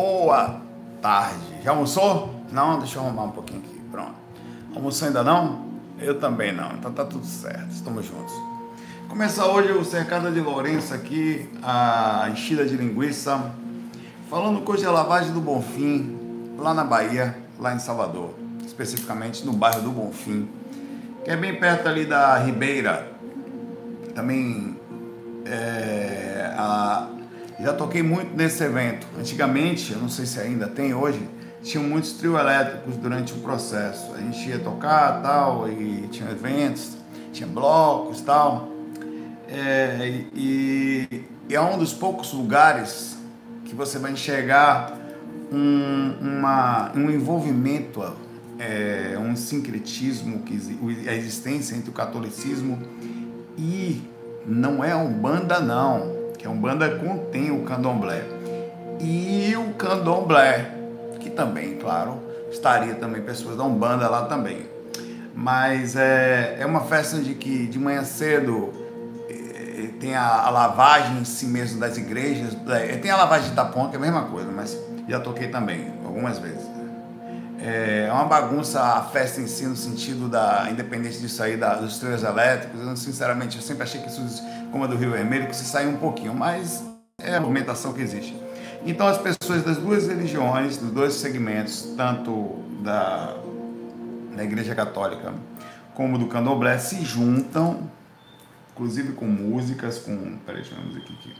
Boa tarde. Já almoçou? Não, deixa eu arrumar um pouquinho aqui. Pronto. Almoçou ainda não? Eu também não. Então tá tudo certo. Estamos juntos. Começa hoje o Cercado de Lourenço aqui, a enchida de linguiça, falando coisa de lavagem do Bonfim, lá na Bahia, lá em Salvador, especificamente no bairro do Bonfim, que é bem perto ali da Ribeira. Também é, a, já toquei muito nesse evento. Antigamente, eu não sei se ainda tem hoje, tinham muitos trio elétricos durante o processo. A gente ia tocar tal, e tinha eventos, tinha blocos tal. É, e, e, é um dos poucos lugares que você vai enxergar um, uma, um envolvimento, é, um sincretismo, que, a existência entre o catolicismo e não é a Umbanda não que a Umbanda contém o candomblé. E o candomblé, que também, claro, estaria também pessoas da Umbanda lá também. Mas é, é uma festa de que de manhã cedo é, tem a, a, lavagem em si mesmo das igrejas. É, tem a lavagem de Itapuã, que é a mesma coisa, mas já toquei também, algumas vezes. É uma bagunça a festa em si, no sentido da independência de sair da, dos trios elétricos. Eu, sinceramente, eu sempre achei que isso como a do Rio Vermelho, que se sai um pouquinho, mas é a movimentação que existe. Então as pessoas das duas religiões, dos dois segmentos, tanto da, da Igreja Católica como do Candomblé, se juntam, inclusive com músicas, com, peraí, deixa eu ver aqui,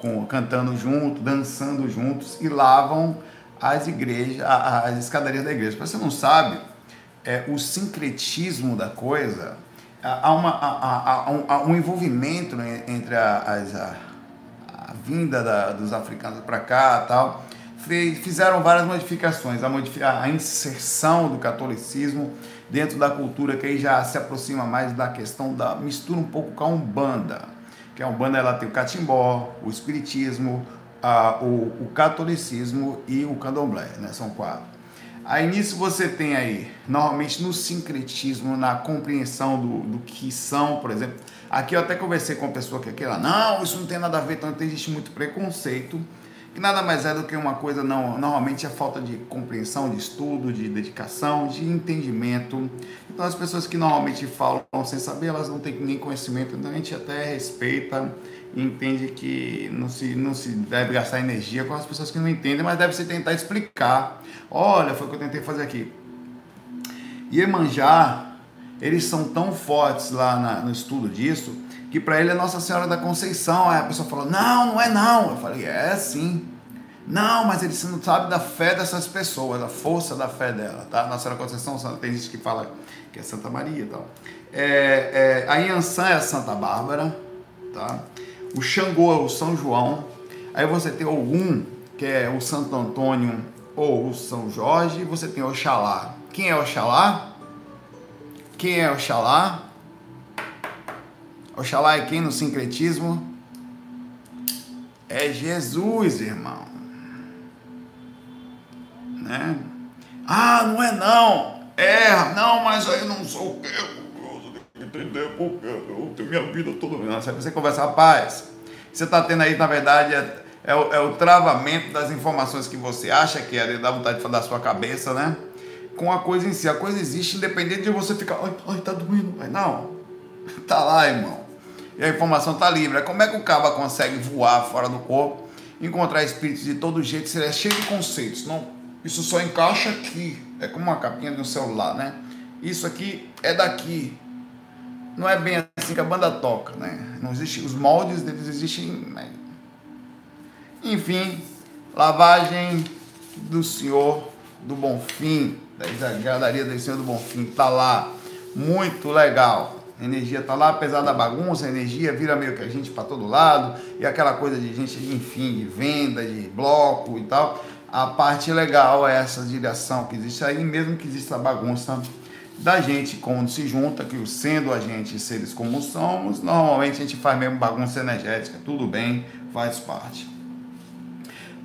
com cantando junto, dançando juntos e lavam as igrejas, as escadarias da igreja. Para você não sabe, é, o sincretismo da coisa há, uma, há, há, um, há um, envolvimento né, entre a, a, a vinda da, dos africanos para cá tal. Fizeram várias modificações, a, a inserção do catolicismo dentro da cultura que aí já se aproxima mais da questão da mistura um pouco com a Umbanda. Que a Umbanda ela tem o catimbó, o espiritismo, a, o, o catolicismo e o candomblé, né? São quatro. Aí nisso você tem aí, normalmente no sincretismo, na compreensão do, do que são, por exemplo. Aqui eu até conversei com uma pessoa que aqui ela, não, isso não tem nada a ver, então existe muito preconceito, que nada mais é do que uma coisa, não, normalmente é falta de compreensão, de estudo, de dedicação, de entendimento. Então as pessoas que normalmente falam sem saber, elas não têm nem conhecimento, então a gente até respeita entende que não se, não se deve gastar energia com as pessoas que não entendem, mas deve se tentar explicar. Olha, foi o que eu tentei fazer aqui. Iemanjá, eles são tão fortes lá na, no estudo disso, que para ele é Nossa Senhora da Conceição. Aí a pessoa falou, não, não é não. Eu falei, é sim. Não, mas ele não sabe da fé dessas pessoas, da força da fé dela, tá? Nossa Senhora Conceição, tem gente que fala que é Santa Maria e tal. É, é, a Iansã é a Santa Bárbara, tá? O Xangô o São João, aí você tem Ogum, que é o Santo Antônio ou o São Jorge, você tem Oxalá. Quem é Oxalá? Quem é Oxalá? Oxalá é quem no sincretismo? É Jesus, irmão. Né? Ah, não é não. É, não, mas aí não sou o quê? entender porque eu tenho minha vida toda. Não, você conversa, rapaz, você está tendo aí, na verdade, é, é, o, é, o, travamento das informações que você acha que é, dá vontade de falar da sua cabeça, né? Com a coisa em si. A coisa existe independente de você ficar, ai, ai tá doendo. Não, tá lá, irmão. E a informação tá livre. Como é que o caba consegue voar fora do corpo, encontrar espíritos de todo jeito, ele é cheio de conceitos? Não, isso só encaixa aqui. É como uma capinha de um celular, né? Isso aqui é daqui não é bem assim que a banda toca, né? Não existe, os moldes deles existem. Né? Enfim, lavagem do Senhor do Bonfim, da galeria do Senhor do Bonfim, tá lá, muito legal. A energia tá lá, apesar da bagunça, a energia vira meio que a gente para todo lado, e aquela coisa de gente, enfim, de venda, de bloco e tal. A parte legal é essa direção que existe aí, mesmo que exista bagunça da gente quando se junta, que sendo a gente seres como somos, normalmente a gente faz mesmo bagunça energética, tudo bem, faz parte.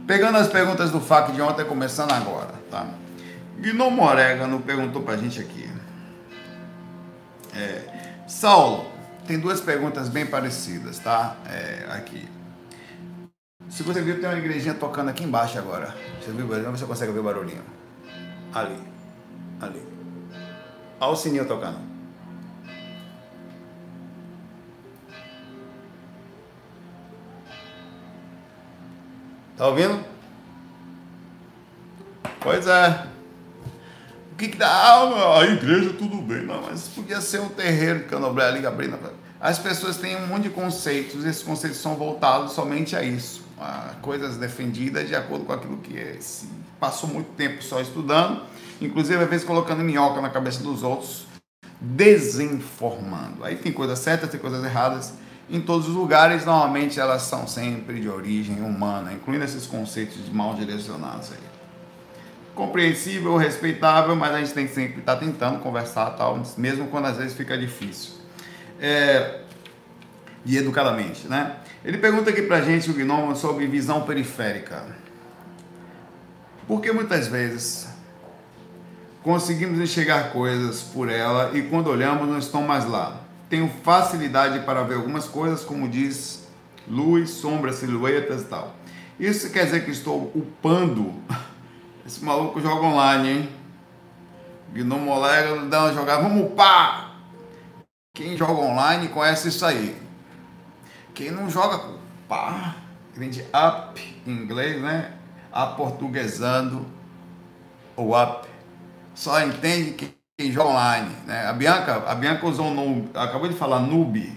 Pegando as perguntas do FAQ de ontem, começando agora, tá? Gnomo Orégano perguntou pra gente aqui. É, Saulo, tem duas perguntas bem parecidas, tá? É, aqui. Se você viu, tem uma igrejinha tocando aqui embaixo agora. Você viu o barulhinho? Você consegue ver o barulhinho. Ali. Ali. Olha o sininho tocando. Tá ouvindo? Pois é. O que, que dá? Ah, a igreja tudo bem. Não, mas podia ser um terreiro candomblé ali abrindo. As pessoas têm um monte de conceitos, esses conceitos são voltados somente a isso, a coisas defendidas de acordo com aquilo que é, se passou muito tempo só estudando, inclusive às vezes colocando minhoca na cabeça dos outros, desinformando. Aí tem coisas certas, tem coisas erradas. Em todos os lugares, normalmente elas são sempre de origem humana, incluindo esses conceitos mal direcionados aí compreensível, respeitável, mas a gente tem que sempre estar tentando conversar tal, mesmo quando às vezes fica difícil. É, e educadamente, né? Ele pergunta aqui pra gente, o Gnomo, sobre visão periférica. Porque muitas vezes conseguimos enxergar coisas por ela e quando olhamos não estão mais lá. Tenho facilidade para ver algumas coisas, como diz luz, sombras, silhuetas e tal. Isso quer dizer que estou upando esse maluco joga online, hein? Gnomo Molega dá uma jogada, vamos pá! Quem joga online conhece isso aí. Quem não joga, pá, vem de up em inglês, né? Aportuguesando o up. Só entende quem joga online, né? A Bianca, a Bianca usou um acabou de falar noob.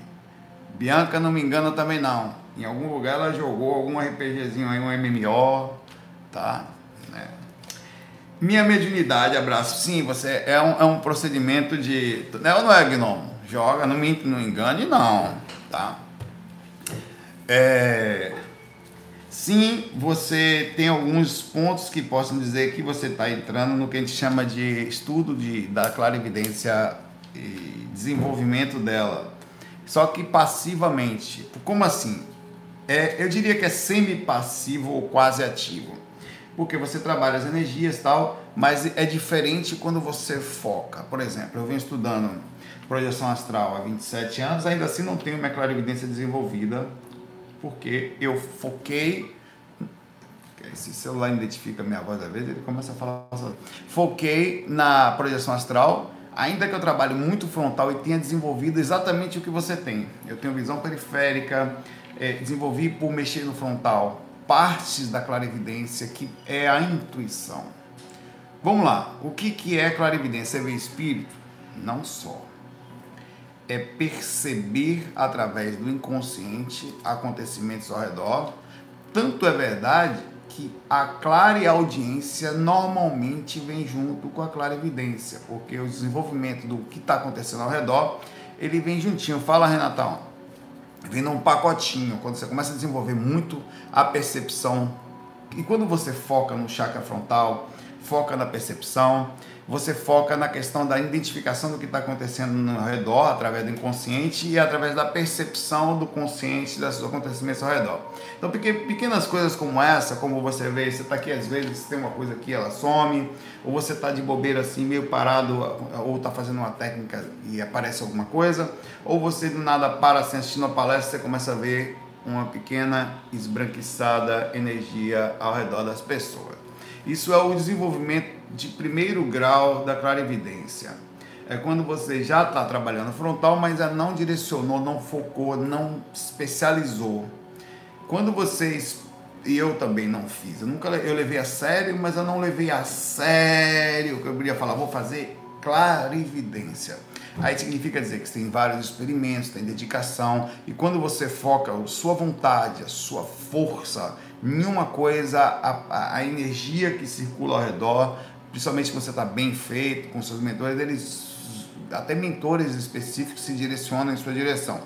Bianca, não me engano também não. Em algum lugar ela jogou algum RPGzinho aí, um MMO, tá? Minha mediunidade, abraço. Sim, você é um, é um procedimento de. Né, ou não é gnomo? Joga, não me não engane, não. Tá? É, sim, você tem alguns pontos que possam dizer que você está entrando no que a gente chama de estudo de, da clarividência e desenvolvimento dela. Só que passivamente. Como assim? É, eu diria que é semi-passivo ou quase ativo porque você trabalha as energias e tal, mas é diferente quando você foca. Por exemplo, eu venho estudando projeção astral há 27 anos, ainda assim não tenho minha clarividência desenvolvida, porque eu foquei. Esse celular identifica minha voz às vezes, ele começa a falar. Foquei na projeção astral, ainda que eu trabalhe muito frontal e tenha desenvolvido exatamente o que você tem. Eu tenho visão periférica, é, desenvolvi por mexer no frontal partes da clarividência que é a intuição. Vamos lá, o que, que é clarividência? É ver espírito? Não só. É perceber através do inconsciente acontecimentos ao redor. Tanto é verdade que a clareaudiência normalmente vem junto com a clarividência, porque o desenvolvimento do que está acontecendo ao redor, ele vem juntinho. Fala, Renatão vem num pacotinho. Quando você começa a desenvolver muito a percepção, e quando você foca no chakra frontal, foca na percepção, você foca na questão da identificação do que está acontecendo no redor, através do inconsciente e através da percepção do consciente dos acontecimentos ao redor. Então, pequenas coisas como essa, como você vê, você está aqui às vezes, tem uma coisa aqui, ela some, ou você está de bobeira assim, meio parado, ou está fazendo uma técnica e aparece alguma coisa, ou você do nada para assim, assistindo a palestra, você começa a ver uma pequena esbranquiçada energia ao redor das pessoas. Isso é o desenvolvimento de primeiro grau da clarividência. É quando você já está trabalhando frontal, mas não direcionou, não focou, não especializou. Quando vocês e eu também não fiz. Eu nunca eu levei a sério, mas eu não levei a sério que eu queria falar, vou fazer clarividência. Aí significa dizer que tem vários experimentos, tem dedicação, e quando você foca a sua vontade, a sua força em uma coisa, a, a energia que circula ao redor, principalmente quando você está bem feito com seus mentores, eles até mentores específicos se direcionam em sua direção.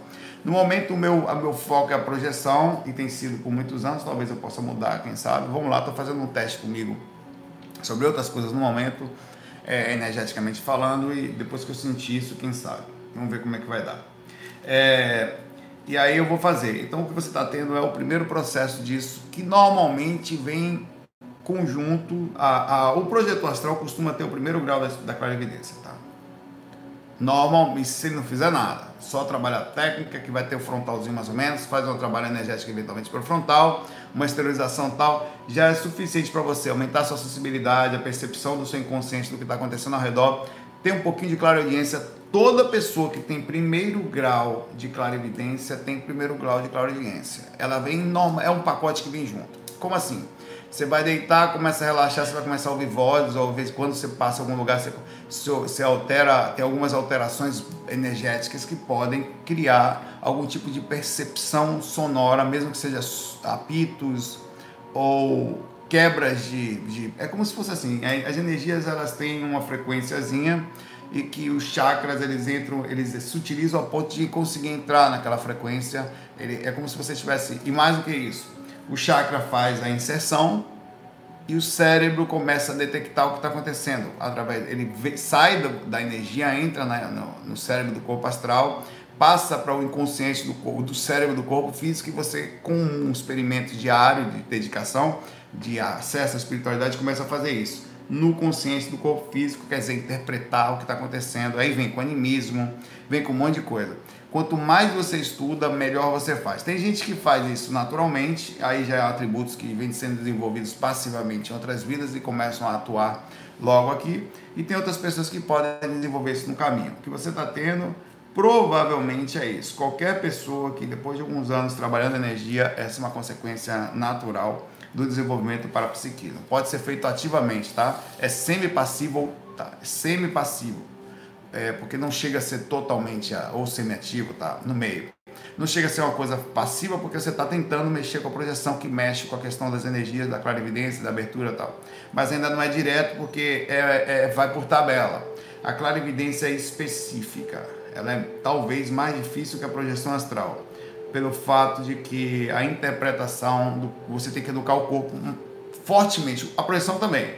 No momento, o meu, a meu foco é a projeção e tem sido por muitos anos, talvez eu possa mudar, quem sabe. Vamos lá, estou fazendo um teste comigo sobre outras coisas no momento, é, energeticamente falando, e depois que eu sentir isso, quem sabe. Vamos ver como é que vai dar. É, e aí eu vou fazer. Então o que você está tendo é o primeiro processo disso, que normalmente vem conjunto. A, a, o projeto astral costuma ter o primeiro grau da, da clarividência, tá? Normalmente, se ele não fizer nada, só trabalha técnica, que vai ter o frontalzinho mais ou menos, faz um trabalho energético eventualmente para o frontal, uma esterilização tal, já é suficiente para você aumentar sua sensibilidade, a percepção do seu inconsciente do que está acontecendo ao redor, ter um pouquinho de clareaudiência. Toda pessoa que tem primeiro grau de clarividência tem primeiro grau de clariaudiência. Ela vem normal, é um pacote que vem junto. Como assim? Você vai deitar, começa a relaxar, você vai começar a ouvir vozes, ou vezes quando você passa em algum lugar, você, você altera, tem algumas alterações energéticas que podem criar algum tipo de percepção sonora, mesmo que seja apitos ou quebras de, de, é como se fosse assim as energias elas têm uma frequênciazinha e que os chakras eles entram eles se utilizam a ponto de conseguir entrar naquela frequência. Ele, é como se você tivesse e mais do que isso o chakra faz a inserção e o cérebro começa a detectar o que está acontecendo através ele vê, sai do, da energia entra na, no, no cérebro do corpo astral passa para o inconsciente do, do cérebro do corpo físico e você com um experimento diário de dedicação de acesso à espiritualidade começa a fazer isso. No consciente do corpo físico, quer dizer, interpretar o que está acontecendo. Aí vem com animismo, vem com um monte de coisa. Quanto mais você estuda, melhor você faz. Tem gente que faz isso naturalmente, aí já é atributos que vêm sendo desenvolvidos passivamente em outras vidas e começam a atuar logo aqui. E tem outras pessoas que podem desenvolver isso no caminho. O que você está tendo provavelmente é isso. Qualquer pessoa que depois de alguns anos trabalhando energia, essa é uma consequência natural do desenvolvimento para psiquismo. Pode ser feito ativamente, tá? É semi-passivo, tá? É semi-passivo. É, porque não chega a ser totalmente ou semi-ativo, tá? No meio. Não chega a ser uma coisa passiva porque você está tentando mexer com a projeção que mexe com a questão das energias, da clarividência, da abertura e tal. Mas ainda não é direto porque é, é, vai por tabela. A clarividência é específica. Ela é talvez mais difícil que a projeção astral pelo fato de que a interpretação, do, você tem que educar o corpo fortemente, a projeção também,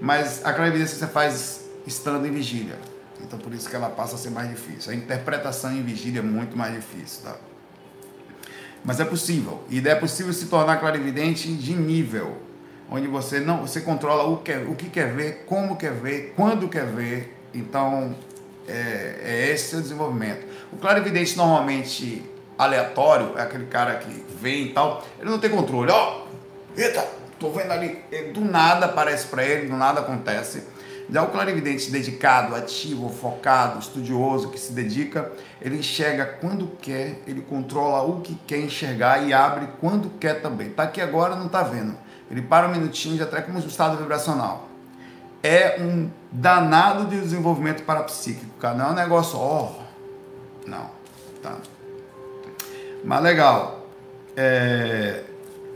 mas a clarividência você faz estando em vigília, então por isso que ela passa a ser mais difícil. A interpretação em vigília é muito mais difícil, tá? Mas é possível, e é possível se tornar clarividente de nível, onde você não, você controla o que, o que quer ver, como quer ver, quando quer ver. Então, é, é esse o desenvolvimento. O clarividente normalmente aleatório, é aquele cara que vem e tal, ele não tem controle. Ó, oh, eita, tô vendo ali. Do nada aparece para ele, do nada acontece. Já o clarividente dedicado, ativo, focado, estudioso, que se dedica, ele enxerga quando quer, ele controla o que quer enxergar e abre quando quer também. Tá aqui agora, não tá vendo. Ele para um minutinho, já traz como um estado vibracional. É um danado de desenvolvimento parapsíquico, cara. Não é um negócio, ó. Oh, não, tá. Mas legal. É...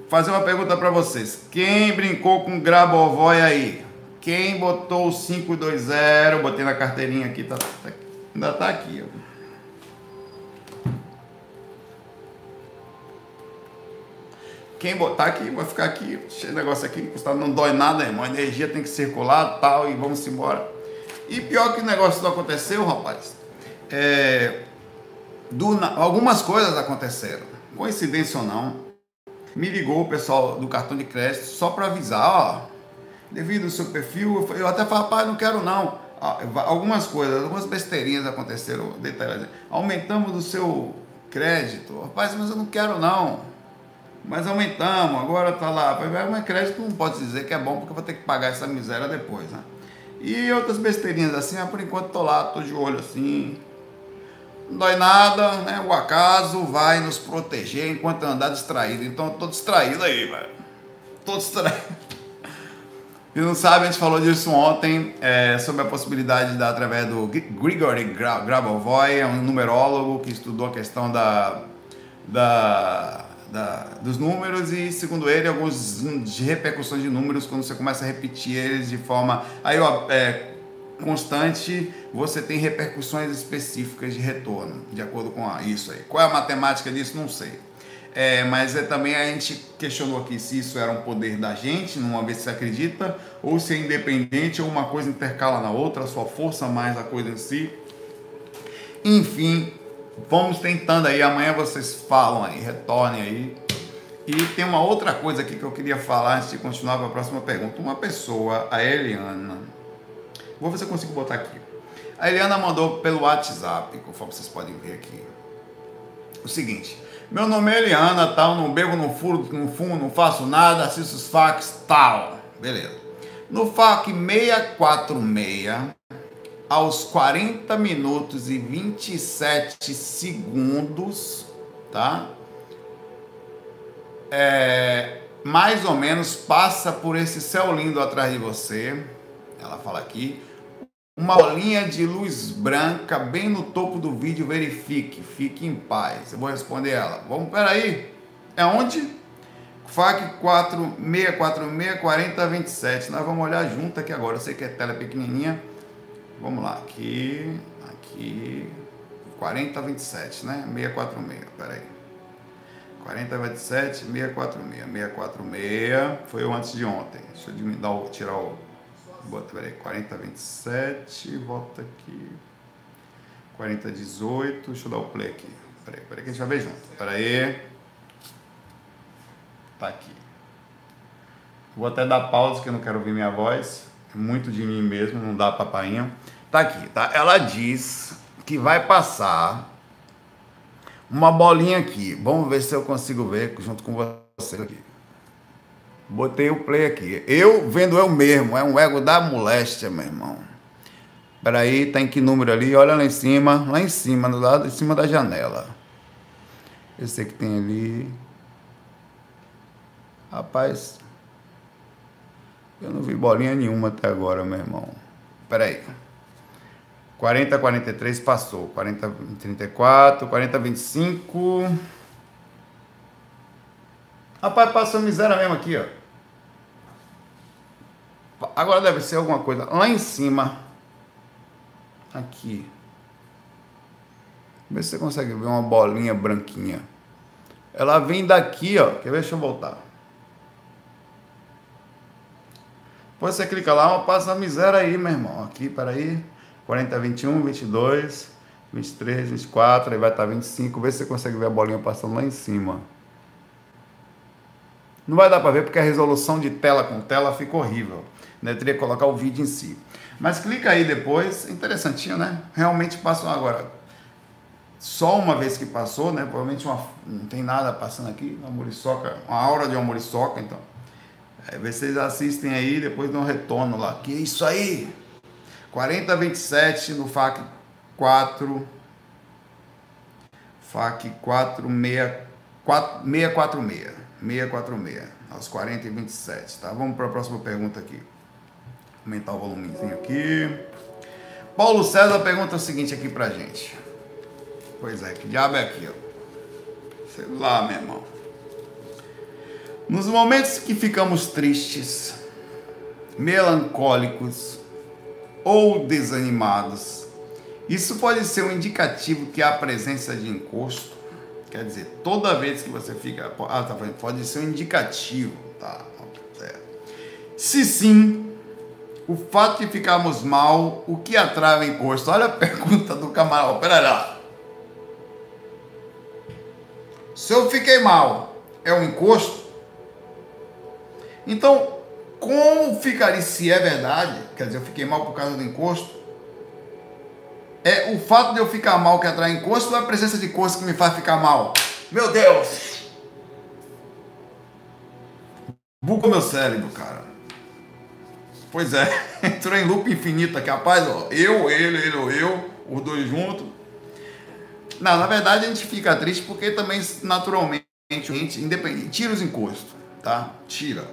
Fazer uma pergunta para vocês. Quem brincou com Grabovoi aí? Quem botou o 520? Botei na carteirinha aqui, tá, tá, ainda tá aqui. Ó. Quem botar aqui, vai ficar aqui, de negócio aqui, não dói nada, irmão. A energia tem que circular tal, e vamos embora. E pior que o negócio não aconteceu, rapaz. É, do, algumas coisas aconteceram, coincidência ou não. Me ligou o pessoal do cartão de crédito só para avisar, ó, devido ao seu perfil, eu, até falei, rapaz, não quero não. Algumas coisas, algumas besteirinhas aconteceram, detalhes. Aumentamos o seu crédito, rapaz, mas eu não quero não. Mas aumentamos, agora tá lá. Mas crédito não pode dizer que é bom porque eu vou ter que pagar essa miséria depois, né? E outras besteirinhas assim, ah, por enquanto tô lá, tô de olho assim, não dói nada, né? O acaso vai nos proteger enquanto andar distraído. Então eu tô distraído aí, velho. Tô distraído. E não sabe, a gente falou disso ontem, é, sobre a possibilidade de dar através do Grigory Grabovoi, é um numerólogo que estudou a questão da, da, da, dos números e, segundo ele, algumas repercussões de números quando você começa a repetir eles de forma. Aí, ó, é, constante, você tem repercussões específicas de retorno, de acordo com isso aí. Qual é a matemática disso? Não sei. É, mas é, também a gente questionou aqui se isso era um poder da gente, numa vez você acredita, ou se é independente, ou uma coisa intercala na outra, a sua força mais a coisa em si. Enfim, vamos tentando aí. Amanhã vocês falam aí, retornem aí. E tem uma outra coisa aqui que eu queria falar antes de continuar para a próxima pergunta. Uma pessoa, a Eliana, Vou ver se eu consigo botar aqui. A Eliana mandou pelo WhatsApp, conforme vocês podem ver aqui. O seguinte, meu nome é Eliana, tal, não bebo, não furo, não fumo, não faço nada, assisto os fax, tal. Beleza. No FAC 646, aos 40 minutos e 27 segundos, tá? É, mais ou menos passa por esse céu lindo atrás de você. Ela fala aqui. Uma bolinha de luz branca bem no topo do vídeo, verifique, fique em paz. Eu vou responder ela. Vamos, peraí. É onde? FAC 4646 4027. Nós vamos olhar junto aqui agora. Eu sei que é tela pequenininha. Vamos lá. Aqui, aqui. 4027, né? 646. Peraí. 4027, 646. 646 foi o antes de ontem. Deixa eu dar tirar o. Bota, peraí. 4027, volta aqui. 4018. Deixa eu dar o play aqui. Peraí, peraí que a gente vai ver junto. Peraí. Tá aqui. Vou até dar pausa que eu não quero ouvir minha voz. É muito de mim mesmo, não dá papainha. Tá aqui, tá? Ela diz que vai passar uma bolinha aqui. Vamos ver se eu consigo ver junto com você aqui. Botei o play aqui. Eu vendo eu mesmo, é um ego da moléstia, meu irmão. Peraí, tá em que número ali? Olha lá em cima, lá em cima, do lado em cima da janela. Esse que tem ali. Rapaz, eu não vi bolinha nenhuma até agora, meu irmão. Peraí. 40, 43 passou. 40, 34, 40, 25. Rapaz, passou miséria mesmo aqui, ó. Agora deve ser alguma coisa. Lá em cima. Aqui. Vê se você consegue ver uma bolinha branquinha. Ela vem daqui, ó. Quer ver? Deixa eu voltar. Depois você clica lá, passa a miséria aí, meu irmão. Aqui, peraí. 40, 21, 22, 23, 24, aí vai estar 25. Vê se você consegue ver a bolinha passando lá em cima. Não vai dar para ver porque a resolução de tela com tela fica horrível. Né? Teria que colocar o vídeo em si. Mas clica aí depois. Interessantinho, né? Realmente passou agora. Só uma vez que passou, né? Provavelmente uma, não tem nada passando aqui. Uma muriçoca, uma aura de uma muriçoca, então. Aí vocês assistem aí, depois dão um retorno lá. Que isso aí? 40 27 no FAC 4. FAC 4, 646. 646. Aos 40 e 27, tá? Vamos para a próxima pergunta aqui. Aumentar o volumezinho aqui. Paulo César pergunta o seguinte aqui pra gente. Pois é, que diabo é aqui, ó? Sei lá, meu irmão. Nos momentos que ficamos tristes, melancólicos ou desanimados, isso pode ser um indicativo que há presença de encosto. Quer dizer, toda vez que você fica. Ah, tá pode ser um indicativo, tá? É. Se sim, o fato de ficarmos mal, o que atrai o encosto? Olha a pergunta do camarada. Pera lá. Se eu fiquei mal, é um encosto? Então, como ficaria, se é verdade, quer dizer, eu fiquei mal por causa do encosto, é o fato de eu ficar mal que atrai encosto ou é a presença de encosto que me faz ficar mal? Meu Deus! Bugou meu cérebro, cara. Pois é, entrou em loop infinito aqui, rapaz, ó, eu, ele, ele ou eu, os dois juntos. Não, na verdade a gente fica triste porque também naturalmente, independente, tira os encostos, tá? Tira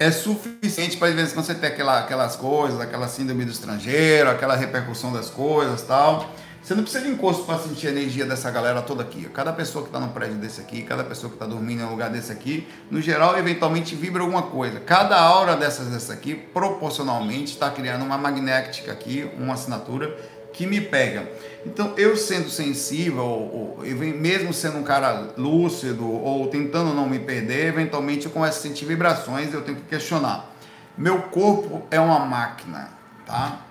é suficiente para de vez em quando você ter aquela, aquelas coisas, aquela síndrome do estrangeiro, aquela repercussão das coisas tal. Você não precisa de encosto para sentir a energia dessa galera toda aqui. Cada pessoa que está no prédio desse aqui, cada pessoa que está dormindo em um lugar desse aqui, no geral, eventualmente vibra alguma coisa. Cada aura dessas dessa aqui, proporcionalmente, está criando uma magnética aqui, uma assinatura que me pega. Então, eu sendo sensível, ou, ou, mesmo sendo um cara lúcido, ou tentando não me perder, eventualmente eu começo a sentir vibrações eu tenho que questionar. Meu corpo é uma máquina, tá?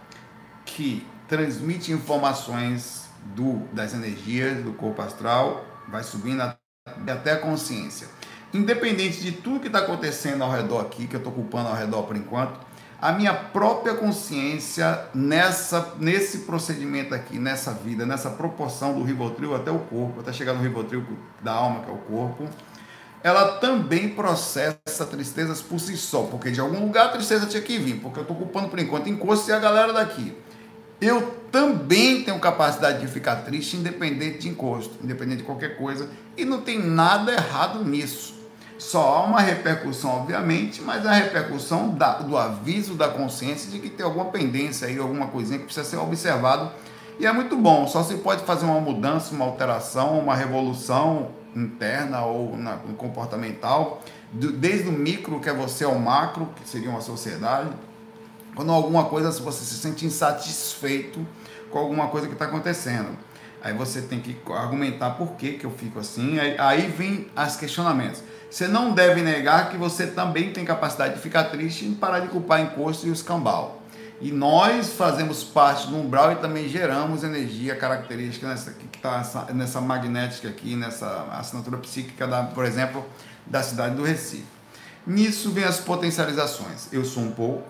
Que transmite informações do, das energias do corpo astral, vai subindo até a consciência. Independente de tudo que está acontecendo ao redor aqui, que eu estou culpando ao redor por enquanto, a minha própria consciência nessa, nesse procedimento aqui, nessa vida, nessa proporção do Rivotril até o corpo, até chegar no Rivotril da alma, que é o corpo, ela também processa tristezas por si só, porque de algum lugar a tristeza tinha que vir, porque eu estou ocupando por enquanto encosto e a galera daqui. Eu também tenho capacidade de ficar triste independente de encosto, independente de qualquer coisa, e não tem nada errado nisso. Só há uma repercussão, obviamente, mas a repercussão da, do aviso da consciência de que tem alguma pendência aí, alguma coisinha que precisa ser observado. E é muito bom, só se pode fazer uma mudança, uma alteração, uma revolução interna ou na, comportamental, do, desde o micro, que é você, ao macro, que seria uma sociedade. Quando alguma coisa, você se sente insatisfeito com alguma coisa que está acontecendo. Aí você tem que argumentar por que, que eu fico assim. Aí, aí vem os questionamentos. Você não deve negar que você também tem capacidade de ficar triste e parar de culpar encosto e os. E nós fazemos parte do umbral e também geramos energia característica nessa, que está nessa magnética aqui, nessa assinatura psíquica, da, por exemplo, da cidade do Recife. Nisso vem as potencializações. Eu sou um pouco,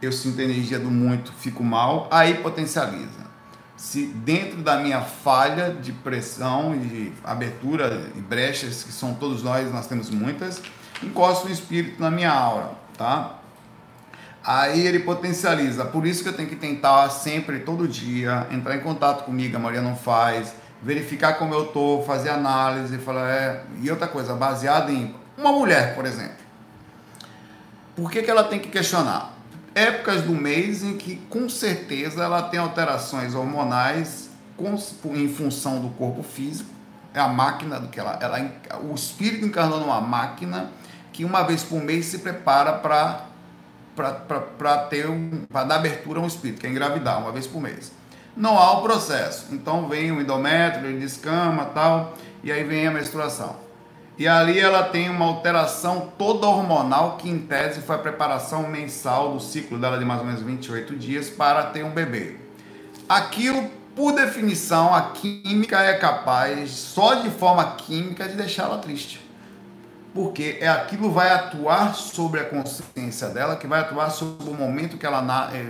eu sinto a energia do muito, fico mal, aí potencializa. Se dentro da minha falha de pressão e de abertura e brechas, que são todos nós, nós temos muitas, encosta o espírito na minha aura, tá? Aí ele potencializa. Por isso que eu tenho que tentar sempre, todo dia, entrar em contato comigo, a Maria não faz, verificar como eu tô, fazer análise, falar, é. E outra coisa, baseada em uma mulher, por exemplo. Por que, que ela tem que questionar? Épocas do mês em que, com certeza, ela tem alterações hormonais em função do corpo físico. É a máquina do que ela, ela. O espírito encarnou numa máquina que uma vez por mês se prepara para para ter um, para dar abertura a um espírito, que é engravidar uma vez por mês. Não há o processo. Então vem o endométrio, ele descama tal, e aí vem a menstruação. E ali ela tem uma alteração toda hormonal, que em tese foi a preparação mensal do ciclo dela de mais ou menos 28 dias para ter um bebê. Aquilo, por definição, a química é capaz, só de forma química, de deixá-la triste porque é aquilo vai atuar sobre a consciência dela, que vai atuar sobre o momento que ela na, é,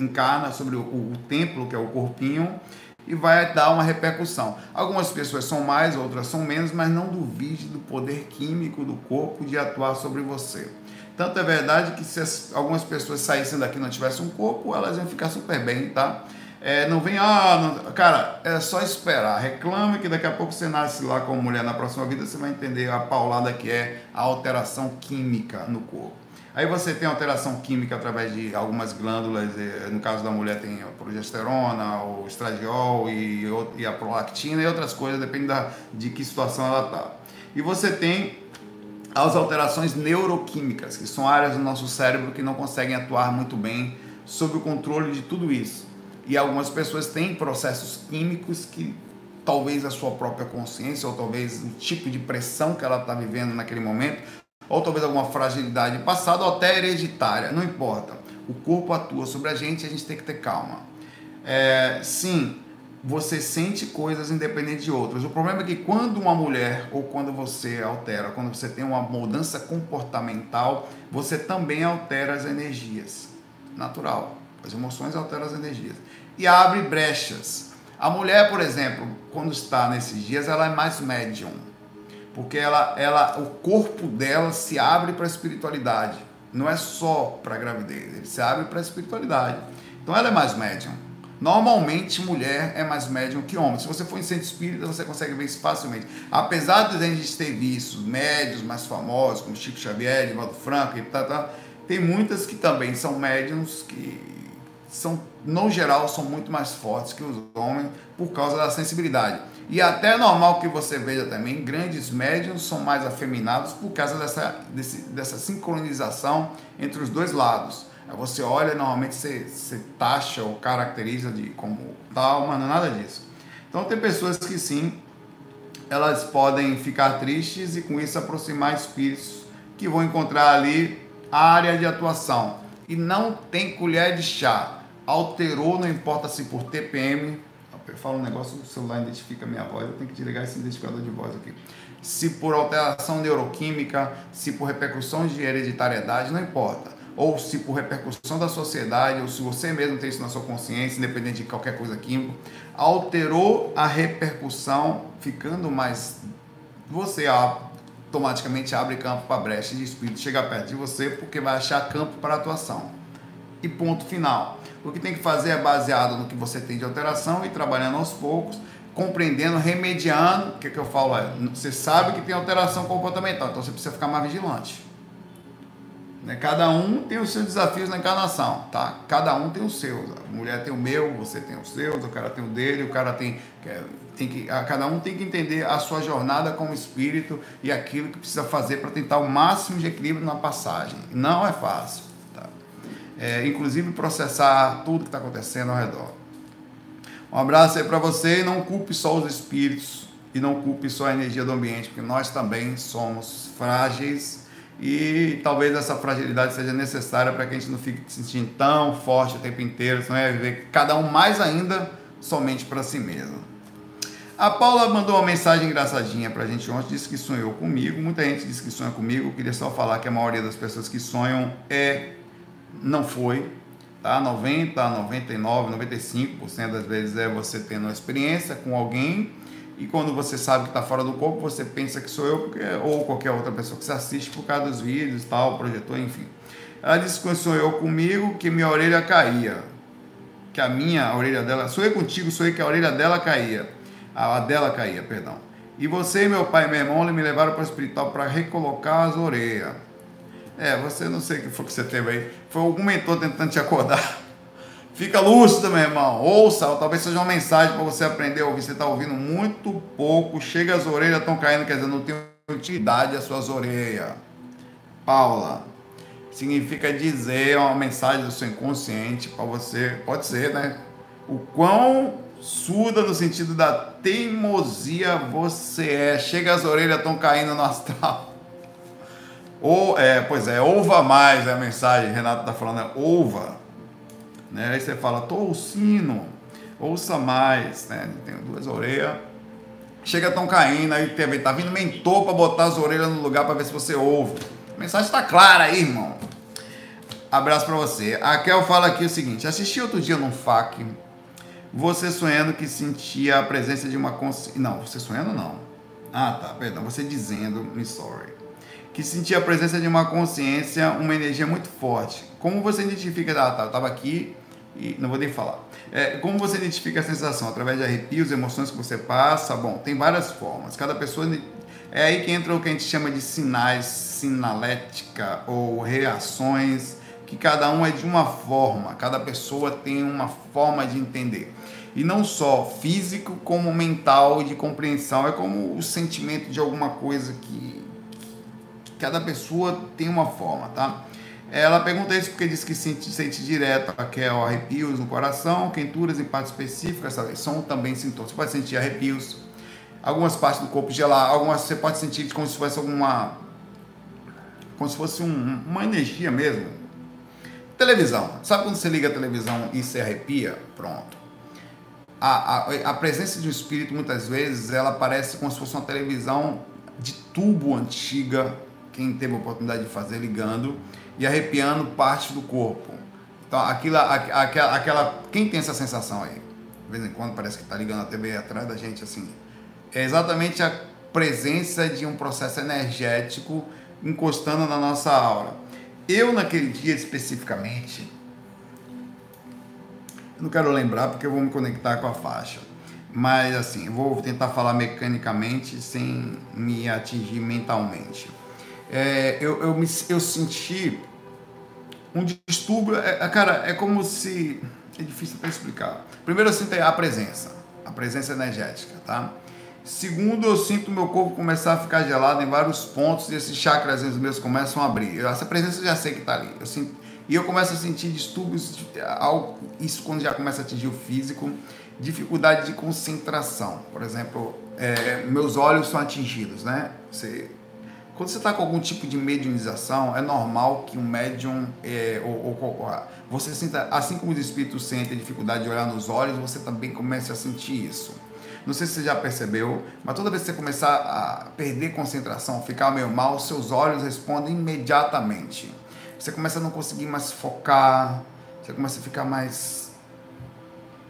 encarna, sobre o, o, templo, que é o corpinho, e vai dar uma repercussão. Algumas pessoas são mais, outras são menos, mas não duvide do poder químico do corpo de atuar sobre você. Tanto é verdade que se as, algumas pessoas saíssem daqui e não tivessem um corpo, elas iam ficar super bem, tá? É, não vem, ah, não, cara, é só esperar. Reclame que daqui a pouco você nasce lá como mulher na próxima vida, você vai entender a paulada que é a alteração química no corpo. Aí você tem alteração química através de algumas glândulas, no caso da mulher tem a progesterona, o estradiol e, e a prolactina e outras coisas, depende da, de que situação ela está. E você tem as alterações neuroquímicas, que são áreas do nosso cérebro que não conseguem atuar muito bem sob o controle de tudo isso. E algumas pessoas têm processos químicos que talvez a sua própria consciência, ou talvez o tipo de pressão que ela está vivendo naquele momento, ou talvez alguma fragilidade passada, ou até hereditária, não importa. O corpo atua sobre a gente e a gente tem que ter calma. É, sim, você sente coisas independente de outras. O problema é que quando uma mulher ou quando você altera, quando você tem uma mudança comportamental, você também altera as energias. Natural. As emoções alteram as energias e abre brechas. A mulher, por exemplo, quando está nesses dias, ela é mais médium, porque ela, ela, o corpo dela se abre para a espiritualidade. Não é só para a gravidez, ele se abre para a espiritualidade. Então ela é mais médium. Normalmente, mulher é mais médium que homem. Se você for em centro espírita, você consegue ver isso facilmente. Apesar de a gente ter visto médios mais famosos, como Chico Xavier, Divaldo Franco e tal, tal, tem muitas que também são médiums que são, no geral, são muito mais fortes que os homens por causa da sensibilidade. E até é normal que você veja também, grandes médiums são mais afeminados por causa dessa, desse, dessa sincronização entre os dois lados. Você olha, normalmente você, você taxa ou caracteriza de como tal, mas não é nada disso. Então tem pessoas que sim, elas podem ficar tristes e com isso aproximar espíritos que vão encontrar ali a área de atuação. E não tem colher de chá alterou, não importa se por TPM, eu falo um negócio, o celular identifica a minha voz, eu tenho que desligar esse identificador de voz aqui. Se por alteração neuroquímica, se por repercussões de hereditariedade, não importa. ou se por repercussão da sociedade, ou se você mesmo tem isso na sua consciência, independente de qualquer coisa química, alterou a repercussão, ficando mais. Você automaticamente abre campo para brecha de espírito chegar perto de você, porque vai achar campo para atuação. E ponto final. O que tem que fazer é baseado no que você tem de alteração e trabalhando aos poucos, compreendendo, remediando. O que, que eu falo é: você sabe que tem alteração comportamental, então você precisa ficar mais vigilante. Né? Cada um tem os seus desafios na encarnação, tá? Cada um tem os seus. A mulher tem o meu, você tem os seus, o cara tem o dele, o cara tem, tem que, cada um tem que entender a sua jornada como espírito e aquilo que precisa fazer para tentar o máximo de equilíbrio na passagem. Não é fácil, tá? É, inclusive processar tudo que está acontecendo ao redor. Um abraço aí para você e não culpe só os espíritos e não culpe só a energia do ambiente, porque nós também somos frágeis e talvez essa fragilidade seja necessária para que a gente não fique se sentindo tão forte o tempo inteiro, senão é viver cada um mais ainda somente para si mesmo. A Paula mandou uma mensagem engraçadinha para a gente ontem, disse que sonhou comigo. Muita gente disse que sonha comigo. Eu queria só falar que a maioria das pessoas que sonham é não foi, tá? 90, 99, 95% das vezes é você tendo uma experiência com alguém e quando você sabe que está fora do corpo, você pensa que sou eu porque, ou qualquer outra pessoa que se assiste por causa dos vídeos, tal, projetor, enfim. Ela disse que sonhou comigo que minha orelha caía. Que a minha a orelha dela. Sonhei contigo, sonhei que a orelha dela caía. A dela caía, perdão. E você meu pai e meu irmão me levaram para o hospital para recolocar as orelhas. É, você não sei o que foi que você teve aí. Foi algum mentor tentando te acordar. Fica lúcido, meu irmão. Ouça, talvez seja uma mensagem para você aprender a ouvir. Você está ouvindo muito pouco. Chega, as orelhas estão caindo, quer dizer, não tem utilidade as suas orelhas. Paula, significa dizer uma mensagem do seu inconsciente para você. Pode ser, né? O quão surda no sentido da teimosia você é. Chega, as orelhas estão caindo no astral. Ou, é, pois é, ouva mais é a mensagem. Renato está falando, é ouva né? Aí você fala, tô sino, ouça mais, né? Tem duas orelhas. Chega tão caindo, aí tá vindo mentor para botar as orelhas no lugar para ver se você ouve. A mensagem está clara aí, irmão. Abraço para você. A Kel fala aqui o seguinte: assisti outro dia num FAQ, você sonhando que sentia a presença de uma consciência. Não, você sonhando não. Ah, tá, perdão. Você dizendo, me sorry. Que sentia a presença de uma consciência, uma energia muito forte. Como você identifica? Ah, tá, eu tava aqui, e não vou nem falar. É, como você identifica a sensação? Através de arrepios, emoções que você passa? Bom, tem várias formas. Cada pessoa. É aí que entra o que a gente chama de sinais, sinalética ou reações, que cada um é de uma forma, cada pessoa tem uma forma de entender. E não só físico, como mental de compreensão. É como o sentimento de alguma coisa que, que cada pessoa tem uma forma, tá? Ela pergunta isso porque diz que sente, sente direto que é arrepios no coração, quenturas em partes específicas, são também sintomas. Você pode sentir arrepios, algumas partes do corpo gelar, algumas você pode sentir como se fosse alguma. como se fosse um, uma energia mesmo. Televisão. Sabe quando você liga a televisão e se arrepia? Pronto. A, a, a presença de um espírito, muitas vezes, ela parece como se fosse uma televisão de tubo antiga, quem teve a oportunidade de fazer ligando e arrepiando parte do corpo. Então, aquilo, aquela, aquela, quem tem essa sensação aí? De vez em quando parece que está ligando a TV atrás da gente assim. É exatamente a presença de um processo energético encostando na nossa aura. Eu, naquele dia especificamente, não quero lembrar porque eu vou me conectar com a faixa. Mas assim, vou tentar falar mecanicamente sem me atingir mentalmente é, eu, eu, me, eu senti um distúrbio. É, é, cara, é como se. É difícil até explicar. Primeiro, eu sinto a presença, a presença energética, tá? Segundo, eu sinto meu corpo começar a ficar gelado em vários pontos e esses chakras meus começam a abrir. Essa presença eu já sei que está ali. Eu sinto, e eu começo a sentir distúrbios, isso quando já começa a atingir o físico, dificuldade de concentração. Por exemplo, é, meus olhos são atingidos, né? Você quando você está com algum tipo de mediunização, é normal que um médium, é, ou, ou, você sinta, assim como os espíritos sentem dificuldade de olhar nos olhos, você também comece a sentir isso. Não sei se você já percebeu, mas toda vez que você começar a perder concentração, ficar meio mal, seus olhos respondem imediatamente. você começa a não conseguir mais focar, você começa a ficar mais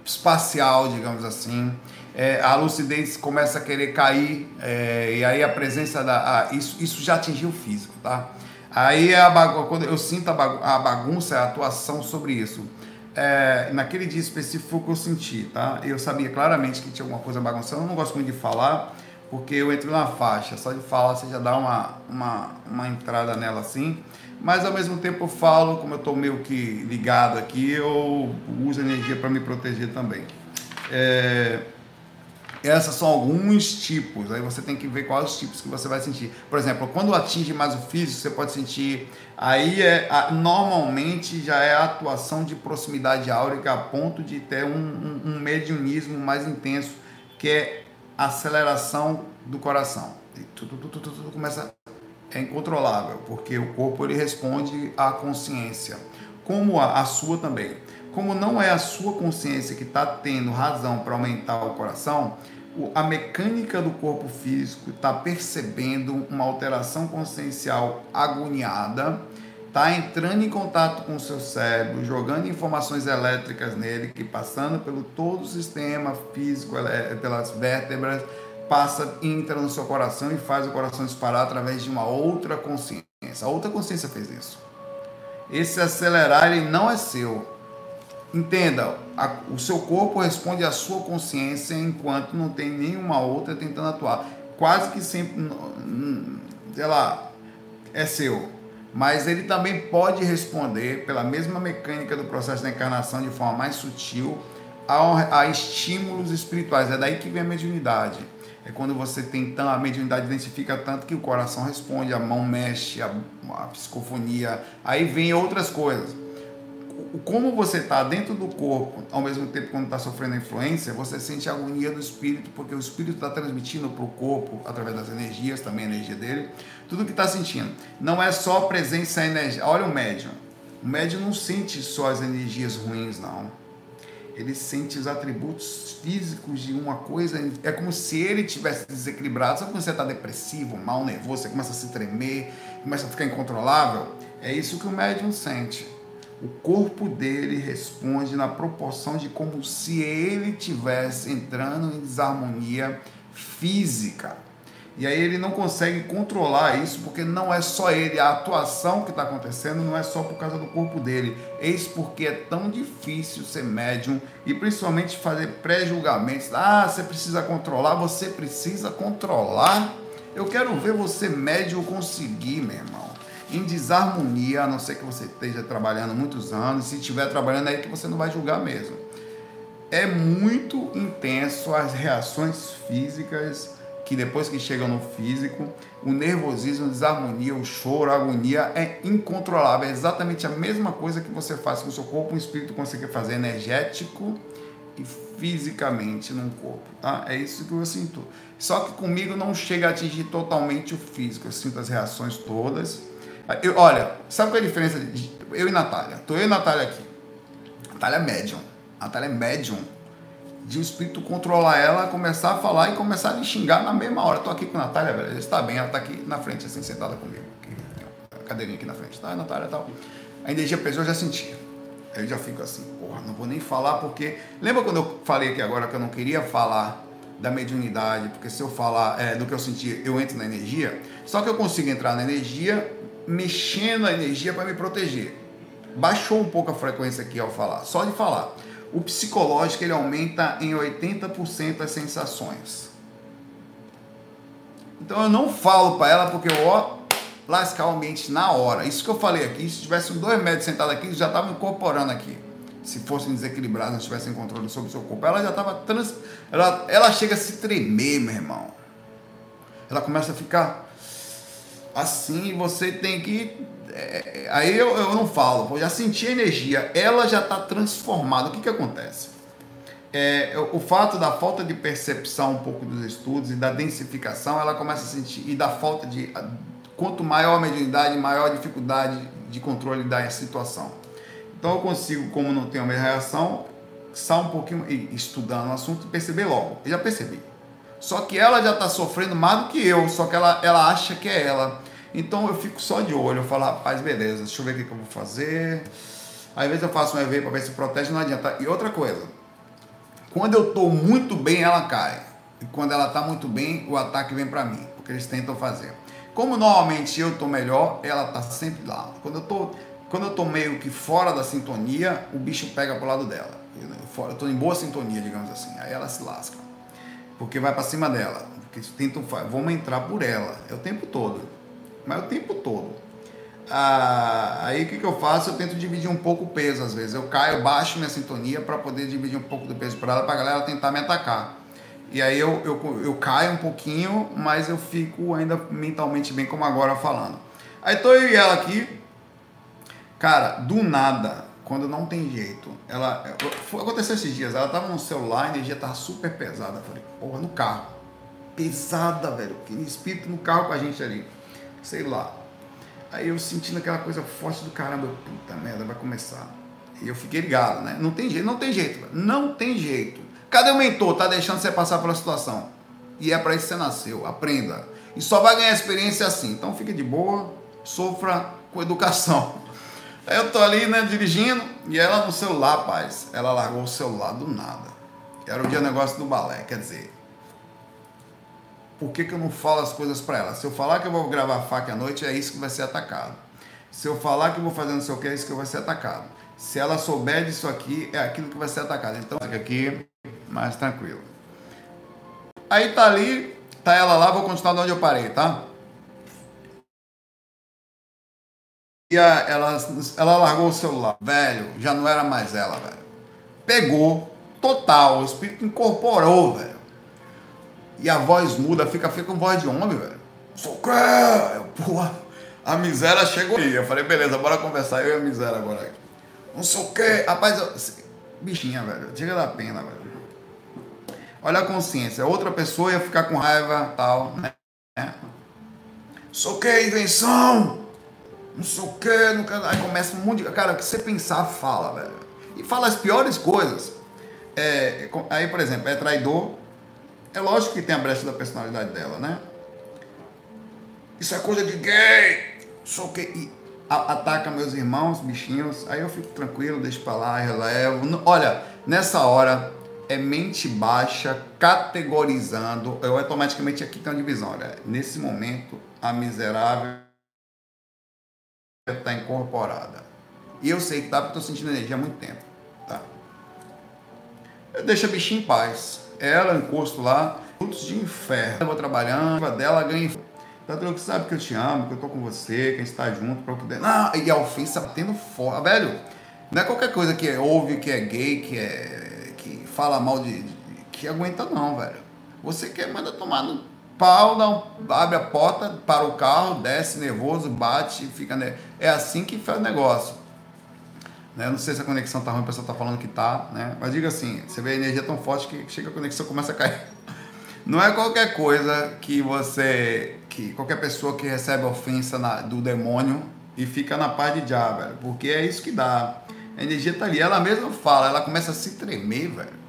espacial, digamos assim. É, a lucidez começa a querer cair, é, e aí a presença da. isso, isso já atingiu o físico, tá? Aí a bagunça, quando eu sinto a bagunça, a atuação sobre isso. É, naquele dia específico que eu senti, tá? Eu sabia claramente que tinha alguma coisa bagunçando, eu não gosto muito de falar, porque eu entro na faixa, só de falar você já dá uma, uma, uma entrada nela assim, mas ao mesmo tempo eu falo, como eu estou meio que ligado aqui, eu uso energia para me proteger também. É, essas são alguns tipos, aí você tem que ver quais os tipos que você vai sentir. Por exemplo, quando atinge mais o físico, você pode sentir. Aí é normalmente já é a atuação de proximidade áurica a ponto de ter um, um, um mediunismo mais intenso, que é aceleração do coração. E tudo, tudo, tudo, tudo começa é incontrolável, porque o corpo ele responde à consciência, como a, a sua também. Como não é a sua consciência que está tendo razão para aumentar o coração, a mecânica do corpo físico está percebendo uma alteração consciencial agoniada, está entrando em contato com o seu cérebro, jogando informações elétricas nele, que passando pelo todo o sistema físico, pelas vértebras, passa, entra no seu coração e faz o coração disparar através de uma outra consciência. A outra consciência fez isso. Esse acelerar ele não é seu, Entenda, a, o seu corpo responde à sua consciência enquanto não tem nenhuma outra tentando atuar. Quase que sempre, sei lá, é seu. Mas ele também pode responder pela mesma mecânica do processo da encarnação de forma mais sutil a, a estímulos espirituais. É daí que vem a mediunidade. É quando você tem tão, a mediunidade identifica tanto que o coração responde, a mão mexe, a, a psicofonia, aí vem outras coisas como você está dentro do corpo, ao mesmo tempo quando está sofrendo a influência, você sente a agonia do espírito, porque o espírito está transmitindo para o corpo, através das energias, também a energia dele, tudo que está sentindo. Não é só presença energia. Olha o médium. O médium não sente só as energias ruins, não. Ele sente os atributos físicos de uma coisa. É como se ele tivesse desequilibrado. Sabe quando você está depressivo, mal, nervoso, você começa a se tremer, começa a ficar incontrolável? É isso que o médium sente o corpo dele responde na proporção de como se ele tivesse entrando em desarmonia física. E aí ele não consegue controlar isso porque não é só ele, a atuação que está acontecendo não é só por causa do corpo dele. Eis porque é tão difícil ser médium e principalmente fazer pré-julgamentos. Ah, você precisa controlar, você precisa controlar. Eu quero ver você médium conseguir, meu irmão em desarmonia, a não ser que você esteja trabalhando muitos anos. Se estiver trabalhando, é aí que você não vai julgar mesmo. É muito intenso as reações físicas que depois que chegam no físico, o nervosismo, a desarmonia, o choro, a agonia é incontrolável. É exatamente a mesma coisa que você faz com o seu corpo, o espírito consegue fazer energético e fisicamente num corpo, tá? É isso que eu sinto. Só que comigo não chega a atingir totalmente o físico. Eu sinto as reações todas eu, olha, sabe qual é a diferença de eu e Natália? Tô eu e Natália aqui. Natália é médium. Natália é médium. De o espírito controlar ela, começar a falar e começar a me xingar na mesma hora. Tô aqui com a Natália, velho. Está bem, ela tá aqui na frente, assim, sentada comigo. Aqui, cadeirinha aqui na frente. Tá, Natália tal. A energia pesou, eu já senti. Aí eu já fico assim, porra, não vou nem falar porque. Lembra quando eu falei aqui agora que eu não queria falar da mediunidade, porque se eu falar é, do que eu senti, eu entro na energia. Só que eu consigo entrar na energia mexendo a energia para me proteger. Baixou um pouco a frequência aqui ao falar, só de falar. O psicológico ele aumenta em 80% as sensações. Então eu não falo para ela porque eu ó, lascar o ambiente na hora. Isso que eu falei aqui, se tivesse dois médicos sentados aqui, já estava incorporando aqui. Se fossem desequilibrados, não tivessem controle sobre o seu corpo, ela já estava trans. Ela, ela chega a se tremer, meu irmão. Ela começa a ficar assim você tem que. É, aí eu, eu não falo, eu já senti a energia, ela já está transformada. O que, que acontece? É, o fato da falta de percepção um pouco dos estudos e da densificação, ela começa a sentir, e da falta de. Quanto maior a mediunidade, maior a dificuldade de controle da situação. Então eu consigo, como não tenho a mesma reação, estar um pouquinho estudando o assunto e perceber logo. Eu já percebi. Só que ela já está sofrendo mais do que eu, só que ela, ela acha que é ela. Então eu fico só de olho, eu falo, rapaz, beleza, deixa eu ver o que, eu vou fazer. Às vezes eu faço um EV para ver se protege, não adianta. E outra coisa, quando eu estou muito bem, ela cai. E quando ela está muito bem, o ataque vem para mim, porque eles tentam fazer. Como normalmente eu estou melhor, ela está sempre lá. Quando eu estou quando eu tô meio que fora da sintonia, o bicho pega pro lado dela. Eu estou em boa sintonia, digamos assim. Aí ela se lasca. Porque vai para cima dela. Porque tentam, vamos entrar por ela. É o tempo todo. Mas é o tempo todo. Ah, aí o que, que eu faço? Eu tento dividir um pouco o peso às vezes. Eu caio, baixo minha sintonia para poder dividir um pouco do peso para ela, para a galera tentar me atacar. E aí eu, eu, eu caio um pouquinho, mas eu fico ainda mentalmente bem, como agora falando. Aí tô eu e ela aqui, Cara, do nada, quando não tem jeito, ela. Foi, aconteceu esses dias, ela tava no celular, a energia tava super pesada. Eu falei, porra, no carro. Pesada, velho. Aquele espírito no carro com a gente ali. Sei lá. Aí eu sentindo aquela coisa forte do caramba, puta merda, vai começar. E eu fiquei ligado, né? Não tem jeito, não tem jeito, velho. não tem jeito. Cadê o mentor? Tá deixando você passar pela situação. E é para isso que você nasceu. Aprenda. E só vai ganhar experiência assim. Então fique de boa, sofra com educação. Aí eu tô ali, né, dirigindo, e ela no celular, paz. Ela largou o celular do nada. Era o dia negócio do balé, quer dizer. Por que, que eu não falo as coisas para ela? Se eu falar que eu vou gravar faca à noite, é isso que vai ser atacado. Se eu falar que eu vou fazer não sei o que, é isso que vai ser atacado. Se ela souber disso aqui, é aquilo que vai ser atacado. Então, fica aqui mais tranquilo. Aí tá ali, tá ela lá, vou continuar de onde eu parei, tá? Ela, ela largou o celular. Velho, já não era mais ela, velho. Pegou, total, o espírito incorporou, velho. E a voz muda, fica, fica com voz de homem, velho. Socorro! Porra, a miséria chegou aí. Eu falei, beleza, bora conversar, eu e a miséria agora. Não sei o que. Rapaz, eu, bichinha, velho, chega da pena, velho. Olha a consciência, outra pessoa ia ficar com raiva, tal, né? Soquei, invenção! Não sei o que, aí começa um monte de. Cara, o que você pensar, fala, velho. E fala as piores coisas. É, aí, por exemplo, é traidor. É lógico que tem a brecha da personalidade dela, né? Isso é coisa de gay! Só que. E ataca meus irmãos, bichinhos. Aí eu fico tranquilo, deixo pra lá, relevo. Olha, nessa hora é mente baixa, categorizando. Eu automaticamente aqui tem uma divisão. Olha, nesse momento, a miserável está incorporada. E eu sei que tá, porque estou sentindo energia há muito tempo. Tá? Deixa a bichinha em paz. Ela, encosto lá, frutos de inferno. Eu vou trabalhando, dela ganha. Tanto que sabe que eu te amo, que eu tô com você, que a gente tá junto, para o que der. Não, e a ofensa batendo fora. Velho, não é qualquer coisa que é, ouve que é gay, que é. que fala mal de. de que aguenta, não, velho. Você quer, manda tomar no pau, não, abre a porta, para o carro, desce nervoso, bate, fica. É assim que faz o negócio. Né? Não sei se a conexão tá ruim, a pessoa tá falando que tá, né? Mas diga assim, você vê a energia tão forte que chega a conexão começa a cair. Não é qualquer coisa que você. que qualquer pessoa que recebe ofensa na, do demônio e fica na paz de já, velho. Porque é isso que dá. A energia tá ali. Ela mesma fala, ela começa a se tremer, velho.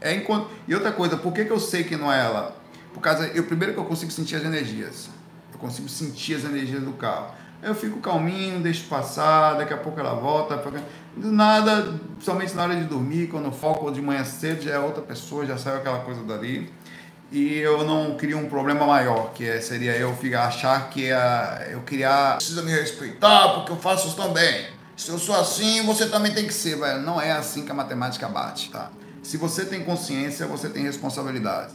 É enquanto... E outra coisa, por que, que eu sei que não é ela? Por causa, eu primeiro que eu consigo sentir as energias. Eu consigo sentir as energias do carro. Eu fico calminho, deixo passar, daqui a pouco ela volta. Do nada, somente na hora de dormir, quando eu foco de manhã cedo, já é outra pessoa, já saiu aquela coisa dali. E eu não crio um problema maior, que é, seria eu ficar, achar que é, eu criar. Precisa me respeitar porque eu faço também. Se eu sou assim, você também tem que ser, velho. Não é assim que a matemática bate, tá? Se você tem consciência, você tem responsabilidade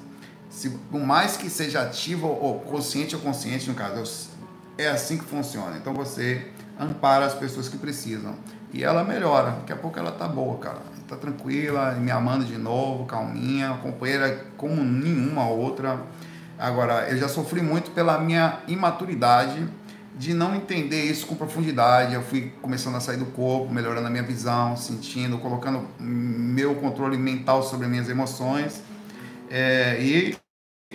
se, por mais que seja ativo ou consciente ou consciente, no caso, é assim que funciona. Então você ampara as pessoas que precisam. E ela melhora. Daqui a pouco ela tá boa, cara. Tá tranquila, me amando de novo, calminha, companheira como nenhuma outra. Agora, eu já sofri muito pela minha imaturidade de não entender isso com profundidade. Eu fui começando a sair do corpo, melhorando a minha visão, sentindo, colocando meu controle mental sobre minhas emoções. É, e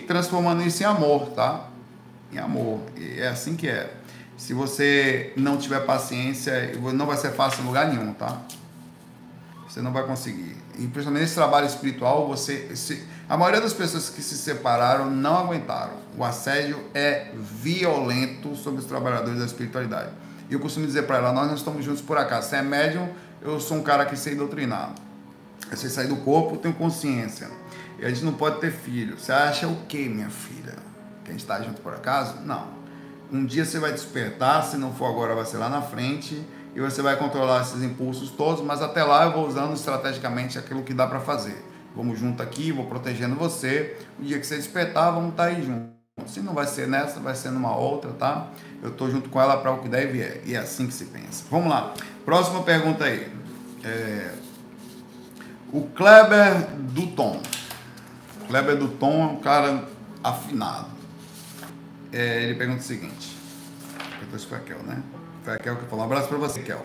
transformando isso em amor, tá? Em amor. E é assim que é. Se você não tiver paciência, não vai ser fácil em lugar nenhum, tá? Você não vai conseguir. E principalmente nesse trabalho espiritual, você. Se, a maioria das pessoas que se separaram não aguentaram. O assédio é violento sobre os trabalhadores da espiritualidade. E eu costumo dizer para ela: nós não estamos juntos por acaso. Você é médium, eu sou um cara que sei doutrinar. Eu sair do corpo, tenho consciência. E a gente não pode ter filho. Você acha o que, minha filha? Que a gente está junto por acaso? Não. Um dia você vai despertar, se não for agora, vai ser lá na frente e você vai controlar esses impulsos todos, mas até lá eu vou usando estrategicamente aquilo que dá para fazer. Vamos junto aqui, vou protegendo você. O dia que você despertar, vamos estar tá aí junto. Se não vai ser nessa, vai ser numa outra, tá? Eu tô junto com ela para o que der e vier. E é assim que se pensa. Vamos lá. Próxima pergunta aí. É... O Kleber do Tom. Kleber do Tom é um cara afinado. É, ele pergunta o seguinte. Depois foi aquele, né? Foi aquele que falou. Um abraço para você, Kel.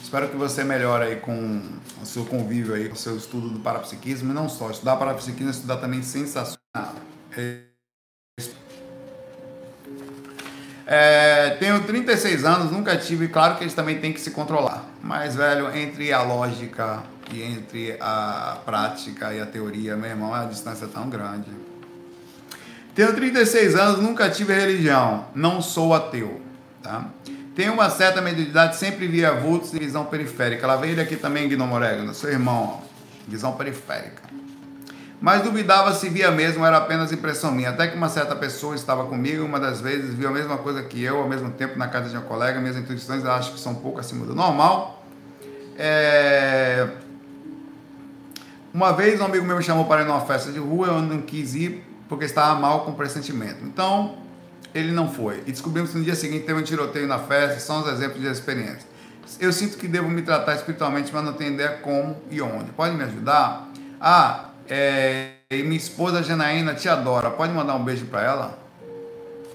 Espero que você melhore aí com o seu convívio aí, com o seu estudo do parapsiquismo, e não só, estudar parapsiquismo, estudar também sensacional. É, tenho 36 anos, nunca tive, claro que eles também têm que se controlar, mas, velho, entre a lógica e entre a prática e a teoria, meu irmão, a distância é tão grande. Tenho 36 anos, nunca tive religião, não sou ateu. Tá? Tem uma certa mediunidade, sempre via vultos e visão periférica. Ela veio aqui também, Guinomorégano, seu irmão, ó, visão periférica. Mas duvidava se via mesmo, era apenas impressão minha. Até que uma certa pessoa estava comigo, uma das vezes viu a mesma coisa que eu, ao mesmo tempo na casa de uma colega. Minhas intuições acho que são um pouco acima do normal. É... Uma vez um amigo meu me chamou para ir numa festa de rua, eu não quis ir porque estava mal com pressentimento. Então, ele não foi. E descobrimos que no dia seguinte teve um tiroteio na festa, são os exemplos de experiência. Eu sinto que devo me tratar espiritualmente, mas não tenho ideia como e onde. Pode me ajudar? Ah, é, minha esposa Janaína te adora. Pode mandar um beijo para ela?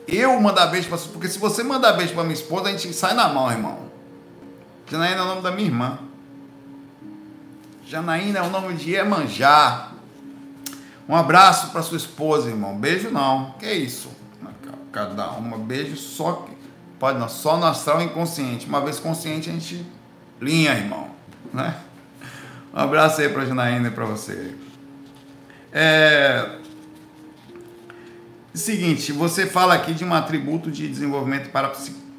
Eu mandar beijo para porque se você mandar beijo para minha esposa, a gente sai na mão, irmão. Janaína é o nome da minha irmã. Janaína é o nome de Emanjá. Um abraço para sua esposa, irmão. Beijo não. Que isso? cada uma. Beijo só. Pode não, só no astral inconsciente. Uma vez consciente, a gente linha, irmão. Né? Um abraço aí pra Janaína e pra você. É. Seguinte, você fala aqui de um atributo de desenvolvimento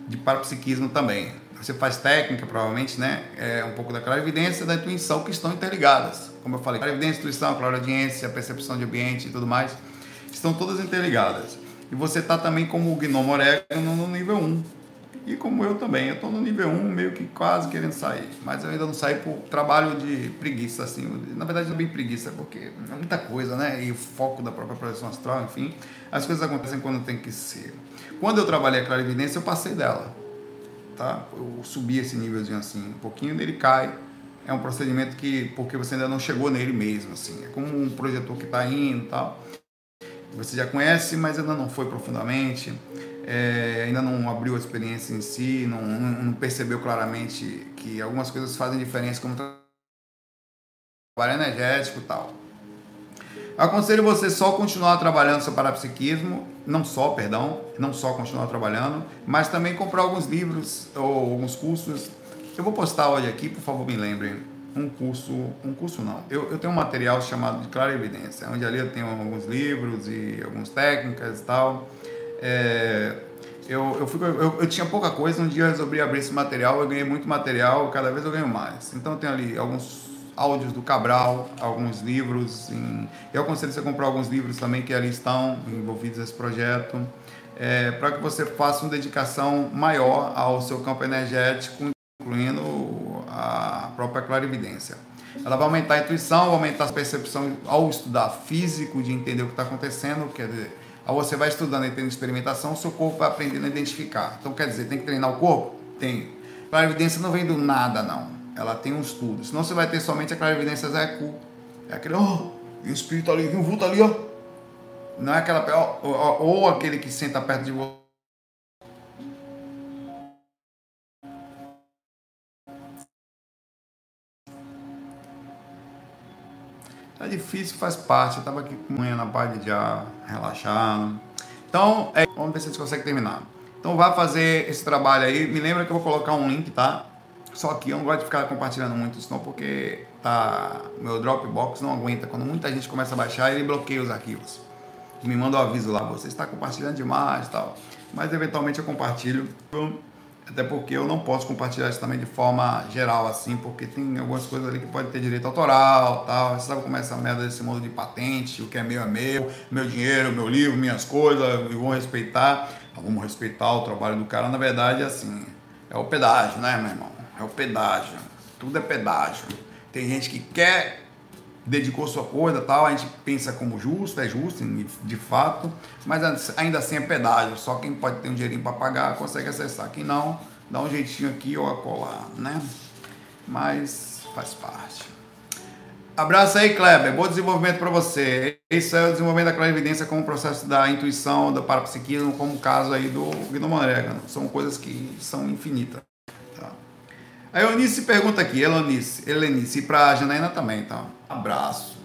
de parapsiquismo também. Você faz técnica, provavelmente, né? É um pouco da clarividência e da intuição que estão interligadas. Como eu falei, clarividência, intuição, clariaudiência, percepção de ambiente e tudo mais, estão todas interligadas. E você está também como o Gnomo Orégano no nível 1. E como eu também, eu estou no nível 1, meio que quase querendo sair. Mas eu ainda não saí por trabalho de preguiça, assim. Na verdade, não é bem preguiça, porque é muita coisa, né? E o foco da própria projeção astral, enfim. As coisas acontecem quando tem que ser. Quando eu trabalhei a clarividência, eu passei dela. Tá? Eu subi esse nívelzinho assim, um pouquinho, ele cai. É um procedimento que, porque você ainda não chegou nele mesmo, assim. É como um projetor que está indo e tal você já conhece, mas ainda não foi profundamente, é, ainda não abriu a experiência em si, não, não, percebeu claramente que algumas coisas fazem diferença, como trabalho energético e tal. Aconselho você só continuar trabalhando seu parapsiquismo, não só, perdão, não só continuar trabalhando, mas também comprar alguns livros ou alguns cursos. Eu vou postar hoje aqui, por favor, me lembrem um curso, um curso não. Eu, eu tenho um material chamado de Clara Evidência, onde ali eu tenho alguns livros e algumas técnicas e tal. É, eu, eu, fico, eu, eu, tinha pouca coisa, um dia eu resolvi abrir esse material, eu ganhei muito material, cada vez eu ganho mais. Então eu tenho ali alguns áudios do Cabral, alguns livros. Em, eu aconselho você a comprar alguns livros também que ali estão envolvidos nesse projeto, é, para que você faça uma dedicação maior ao seu campo energético, incluindo a própria clarividência. Ela vai aumentar a intuição, vai aumentar a percepção ao estudar físico, de entender o que está acontecendo, quer dizer, ao você vai estudando e tendo experimentação, seu corpo vai aprendendo a identificar. Então, quer dizer, tem que treinar o corpo? Tem. Clarividência não vem do nada, não. Ela tem um estudo. Senão você vai ter somente a clarividência Zé Cu. É aquele, oh, e o espírito ali, viu, vulto ali, ó. Não é aquela, ou, ou aquele que senta perto de você Tá difícil, faz parte. Eu tava aqui com manhã na parte ar, relaxando. Então, é, vamos ver se a gente consegue terminar. Então, vá fazer esse trabalho aí. Me lembra que eu vou colocar um link, tá? Só que eu não gosto de ficar compartilhando muito isso não, porque tá, meu Dropbox não aguenta. Quando muita gente começa a baixar, ele bloqueia os arquivos. Me manda um aviso lá, você está compartilhando demais e tal. Mas eventualmente eu compartilho, até porque eu não posso compartilhar isso também de forma geral, assim, porque tem algumas coisas ali que pode ter direito autoral tal. Você sabe como é essa merda desse mundo de patente, o que é meu é meu, meu dinheiro, meu livro, minhas coisas, e vão respeitar. Vamos respeitar o trabalho do cara. Na verdade, assim, é o pedágio, né, meu irmão? O pedágio. Tudo é pedágio. Tem gente que quer, dedicou sua coisa tal, a gente pensa como justo, é justo, de fato, mas ainda assim é pedágio. Só quem pode ter um dinheirinho para pagar consegue acessar. Quem não, dá um jeitinho aqui ou acolá, né? Mas faz parte. Abraço aí, Kleber. Bom desenvolvimento para você. Esse é o desenvolvimento da clarividência como processo da intuição, do parapsiquismo, como o caso aí do Gnomo São coisas que são infinitas. A Eunice pergunta aqui, Elonice, Helenice, e para a Janaína também, então. Abraço.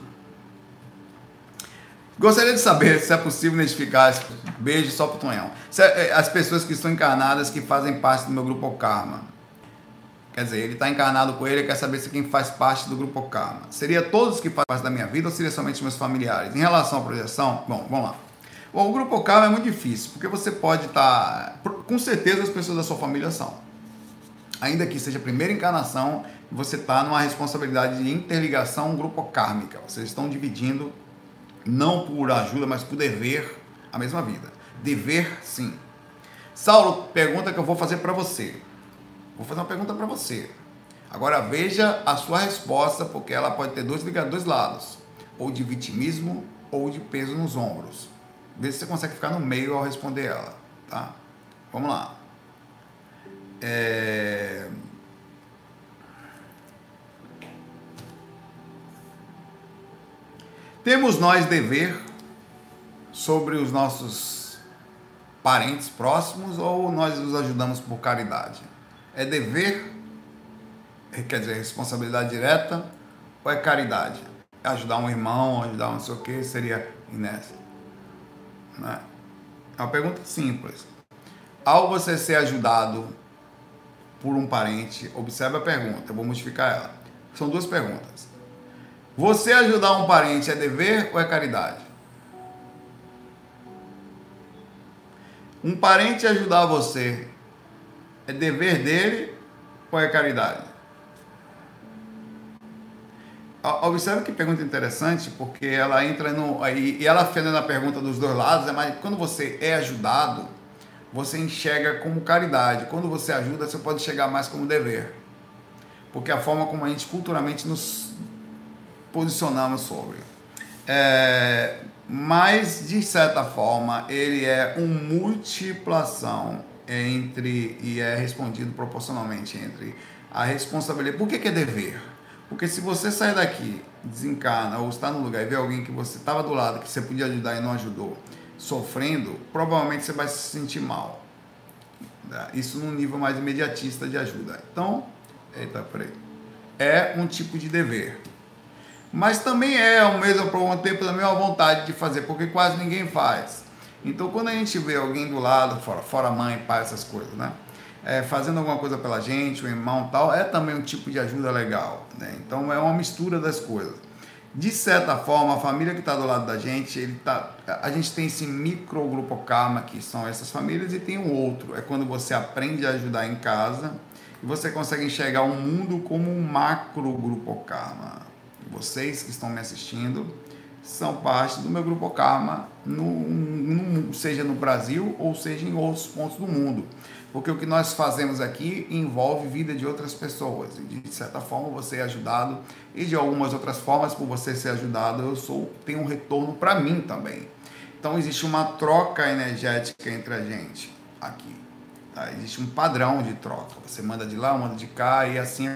Gostaria de saber se é possível identificar, beijo só pro Tonhão, é, as pessoas que estão encarnadas que fazem parte do meu grupo Karma. Quer dizer, ele está encarnado com ele e quer saber se quem faz parte do grupo Karma. Seria todos que fazem parte da minha vida ou seria somente meus familiares? Em relação à projeção, bom, vamos lá. o grupo Karma é muito difícil, porque você pode estar. Tá, com certeza as pessoas da sua família são ainda que seja a primeira encarnação, você está numa responsabilidade de interligação grupo kármica. Vocês estão dividindo, não por ajuda, mas por dever, a mesma vida. Dever, sim. Saulo, pergunta que eu vou fazer para você. Vou fazer uma pergunta para você. Agora veja a sua resposta, porque ela pode ter dois, dois lados: ou de vitimismo ou de peso nos ombros. Vê se você consegue ficar no meio ao responder ela. Tá? Vamos lá. É... Temos nós dever sobre os nossos parentes próximos ou nós os ajudamos por caridade? É dever, quer dizer, responsabilidade direta ou é caridade? É ajudar um irmão, ajudar um não sei o que, seria inércia. Né? É uma pergunta simples. Ao você ser ajudado por um parente, observe a pergunta, eu vou modificar ela. São duas perguntas. Você ajudar um parente é dever ou é caridade? Um parente ajudar você é dever dele ou é caridade? Observe que pergunta interessante, porque ela entra no. E ela fazendo a pergunta dos dois lados, é mas quando você é ajudado, você enxerga como caridade. Quando você ajuda, você pode enxergar mais como dever. Porque a forma como a gente culturalmente nos posicionamos sobre. É, mas, de certa forma, ele é uma multiplação entre, e é respondido proporcionalmente entre a responsabilidade. Por que, que é dever? Porque se você sair daqui, desencana, ou está no lugar e vê alguém que você estava do lado, que você podia ajudar e não ajudou, sofrendo, provavelmente você vai se sentir mal. Tá? Isso num nível mais imediatista de ajuda. Então, eita, peraí. É um tipo de dever. Mas também é, ao mesmo um tempo, também uma vontade de fazer, porque quase ninguém faz. Então, quando a gente vê alguém do lado, fora, fora mãe, pai, essas coisas, né? É, fazendo alguma coisa pela gente, o irmão tal, é também um tipo de ajuda legal. Né? Então, é uma mistura das coisas de certa forma, a família que está do lado da gente, ele tá, a gente tem esse micro grupo karma, que são essas famílias, e tem o outro. É quando você aprende a ajudar em casa e você consegue enxergar o mundo como um macro grupo karma. Vocês que estão me assistindo são parte do meu grupo karma, no, no, seja no Brasil ou seja em outros pontos do mundo porque o que nós fazemos aqui envolve vida de outras pessoas. E de certa forma você é ajudado e de algumas outras formas por você ser ajudado eu sou tenho um retorno para mim também. Então existe uma troca energética entre a gente aqui. Tá? Existe um padrão de troca. Você manda de lá, manda de cá e assim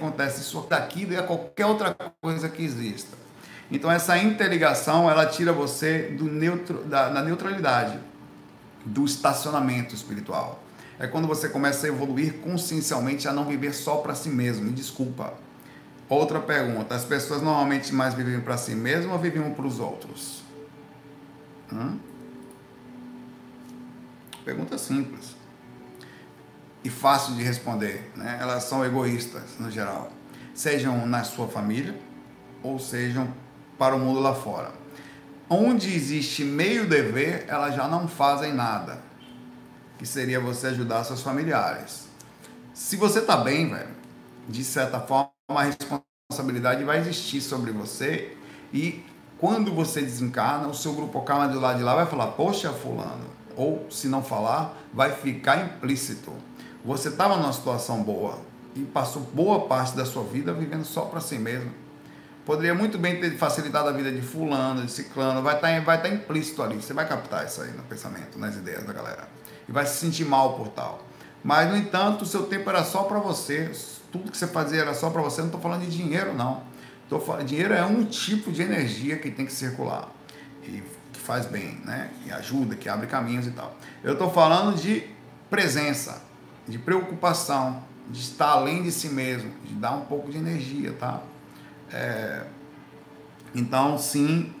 acontece isso daqui e a qualquer outra coisa que exista. Então essa interligação ela tira você do neutro, da, da neutralidade do estacionamento espiritual. É quando você começa a evoluir consciencialmente a não viver só para si mesmo. Me desculpa. Outra pergunta: as pessoas normalmente mais vivem para si mesmo ou vivem para os outros? Hum? Pergunta simples. e fácil de responder, né? Elas são egoístas no geral, sejam na sua família ou sejam para o mundo lá fora. Onde existe meio dever, elas já não fazem nada, que seria você ajudar seus familiares. Se você tá bem, velho, de certa forma a responsabilidade vai existir sobre você e quando você desencarna, o seu grupo karma do lado de lá vai falar, poxa, fulano, ou se não falar, vai ficar implícito. Você estava numa situação boa e passou boa parte da sua vida vivendo só para si mesmo. Poderia muito bem ter facilitado a vida de fulano, de ciclano, vai estar, tá vai estar tá implícito ali. Você vai captar isso aí no pensamento, nas ideias da galera. E vai se sentir mal por tal. Mas, no entanto, o seu tempo era só para você. Tudo que você fazia era só para você. Não estou falando de dinheiro, não. Tô falando, dinheiro é um tipo de energia que tem que circular e que faz bem, né? Que ajuda, que abre caminhos e tal. Eu estou falando de presença, de preocupação, de estar além de si mesmo, de dar um pouco de energia, tá? É... Então, sim,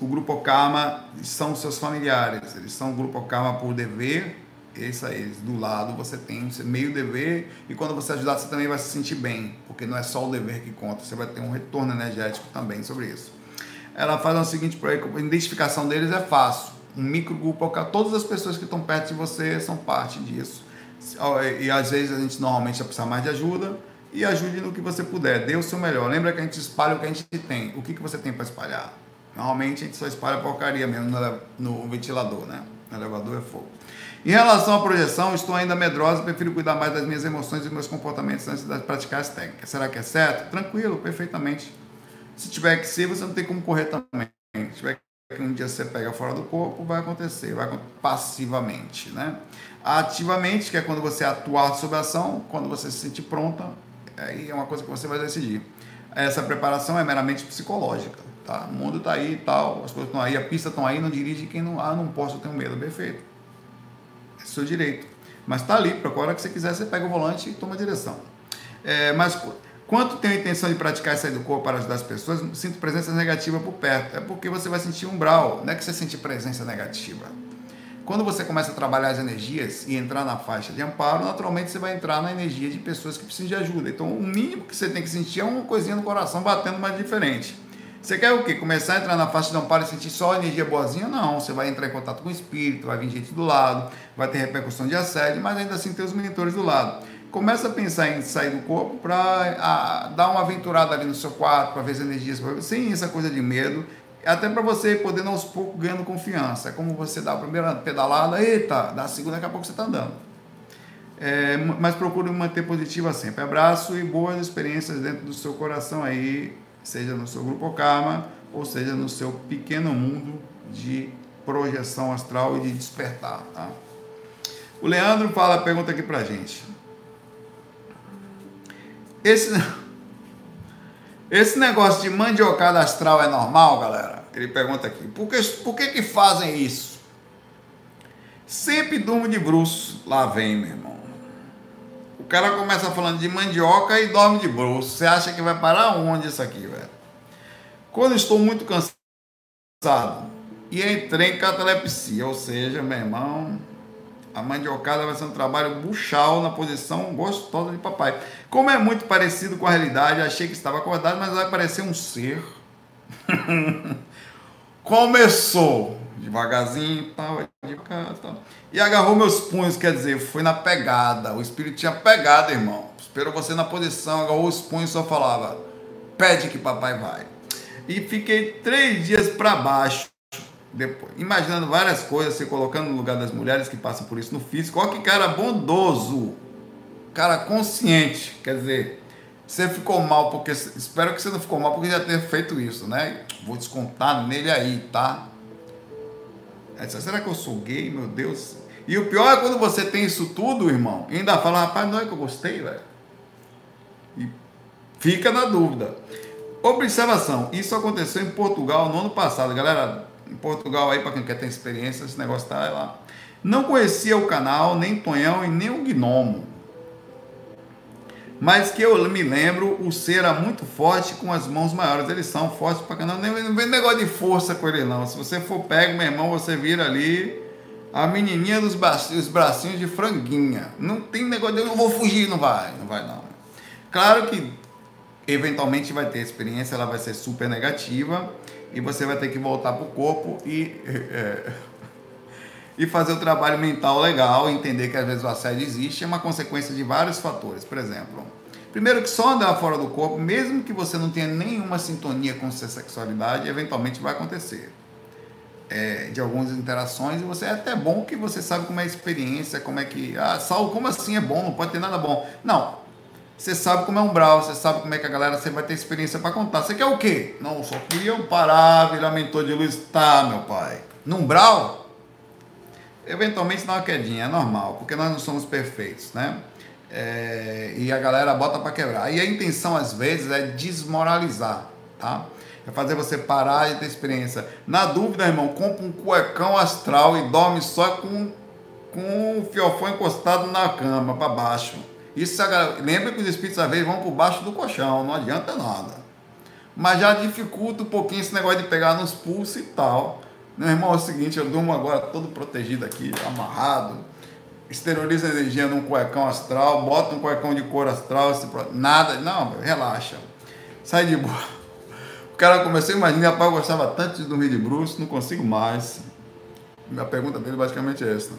o grupo Karma são seus familiares, eles são o grupo Karma por dever isso aí, do lado você tem meio dever e quando você ajudar você também vai se sentir bem, porque não é só o dever que conta, você vai ter um retorno energético também sobre isso. Ela faz o seguinte, a identificação deles é fácil. Um microgrupo, todas as pessoas que estão perto de você são parte disso. E às vezes a gente normalmente vai precisar mais de ajuda e ajude no que você puder, dê o seu melhor. Lembra que a gente espalha o que a gente tem. O que, que você tem para espalhar? Normalmente a gente só espalha porcaria mesmo no, ventilador, né? No elevador é fogo. Em relação à projeção, estou ainda medrosa, prefiro cuidar mais das minhas emoções e dos meus comportamentos antes de praticar as técnicas. Será que é certo? Tranquilo, perfeitamente. Se tiver que ser, você não tem como correr também. Se tiver que um dia você pega fora do corpo, vai acontecer, vai passivamente, né? Ativamente, que é quando você atuar sobre a ação, quando você se sentir pronta, aí é uma coisa que você vai decidir. Essa preparação é meramente psicológica, tá? O mundo está aí e tal, as coisas estão aí, a pista estão aí, não dirige quem não, ah, não posso, eu tenho medo, perfeito é seu direito. Mas está ali, para a hora que você quiser, você pega o volante e toma a direção. É, mas quanto tenho a intenção de praticar sair do corpo para ajudar as pessoas, sinto presença negativa por perto. É porque você vai sentir umbral, não é que você sente presença negativa. Quando você começa a trabalhar as energias e entrar na faixa de amparo, naturalmente você vai entrar na energia de pessoas que precisam de ajuda. Então, o mínimo que você tem que sentir é uma coisinha no coração batendo mais diferente. Você quer o quê? Começar a entrar na faixa de amparo e sentir só energia boazinha? Não, você vai entrar em contato com o espírito, vai vir gente do lado, vai ter repercussão de assédio, mas ainda assim ter os mentores do lado. Começa a pensar em sair do corpo para dar uma aventurada ali no seu quarto, para ver as energias, sem essa coisa de medo, até para você poder aos poucos ganhando confiança. É como você dá a primeira pedalada, eita, dá a segunda, daqui a pouco você está andando. É, mas procure manter positiva sempre. Abraço e boas experiências dentro do seu coração aí seja no seu grupo Karma ou seja no seu pequeno mundo de projeção astral e de despertar. Tá? O Leandro fala, pergunta aqui pra gente. Esse, esse negócio de mandiocada astral é normal, galera? Ele pergunta aqui. Por que, por que, que fazem isso? Sempre durmo de bruxo. Lá vem, meu irmão cara começa falando de mandioca e dorme de bruxo. Você acha que vai parar onde isso aqui, velho? Quando estou muito cansado e entrei em catalepsia, ou seja, meu irmão, a mandiocada vai ser um trabalho buchal na posição gostosa de papai. Como é muito parecido com a realidade, achei que estava acordado, mas vai parecer um ser. Começou devagarzinho, tal, devagar, tal. E agarrou meus punhos, quer dizer, foi na pegada. O espírito tinha pegado, irmão. Esperou você na posição, agarrou os punhos só falava: pede que papai vai. E fiquei três dias para baixo. Depois, imaginando várias coisas, se colocando no lugar das mulheres que passam por isso no físico. Olha que cara bondoso, cara consciente. Quer dizer, você ficou mal porque. Espero que você não ficou mal porque já tenha feito isso, né? Vou descontar nele aí, tá? Disse, será que eu sou gay, meu Deus? E o pior é quando você tem isso tudo, irmão, e ainda fala, rapaz, não é que eu gostei, velho. E fica na dúvida. Observação, isso aconteceu em Portugal no ano passado, galera. Em Portugal aí, para quem quer ter experiência, esse negócio tá lá. Não conhecia o canal, nem Tonhão e nem o Gnomo mas que eu me lembro, o ser era muito forte com as mãos maiores. Eles são fortes pra caramba. Não vem negócio de força com ele, não. Se você for pego, meu irmão, você vira ali A menininha dos bracinhos, bracinhos de franguinha. Não tem negócio de eu vou fugir, não vai, não vai não. Claro que eventualmente vai ter experiência, ela vai ser super negativa e você vai ter que voltar para o corpo e, é, e fazer o trabalho mental legal, entender que às vezes o assédio existe, é uma consequência de vários fatores. Por exemplo, primeiro que só andar fora do corpo, mesmo que você não tenha nenhuma sintonia com sua sexualidade, eventualmente vai acontecer. É, de algumas interações e você é até bom que você sabe como é a experiência, como é que. Ah, Saulo, como assim é bom? Não pode ter nada bom. Não, você sabe como é um brau, você sabe como é que a galera você vai ter experiência para contar. Você quer o quê? Não, só queria parar, virar mentor de luz. Tá, meu pai. Num brau, eventualmente dá uma quedinha, é normal, porque nós não somos perfeitos, né? É, e a galera bota para quebrar. E a intenção, às vezes, é desmoralizar, tá? É fazer você parar e ter experiência. Na dúvida, irmão, compra um cuecão astral e dorme só com, com o fiofão encostado na cama, para baixo isso lembra que os espíritos às vezes vão por baixo do colchão, não adianta nada. Mas já dificulta um pouquinho esse negócio de pegar nos pulsos e tal. Meu irmão, é o seguinte, eu durmo agora todo protegido aqui, amarrado. Esteriliza a energia num cuecão astral, bota um cuecão de cor astral, nada, não, relaxa. Sai de boa. O cara começou a imaginar, rapaz, eu gostava tanto de dormir de bruxo, não consigo mais. Minha pergunta dele basicamente é essa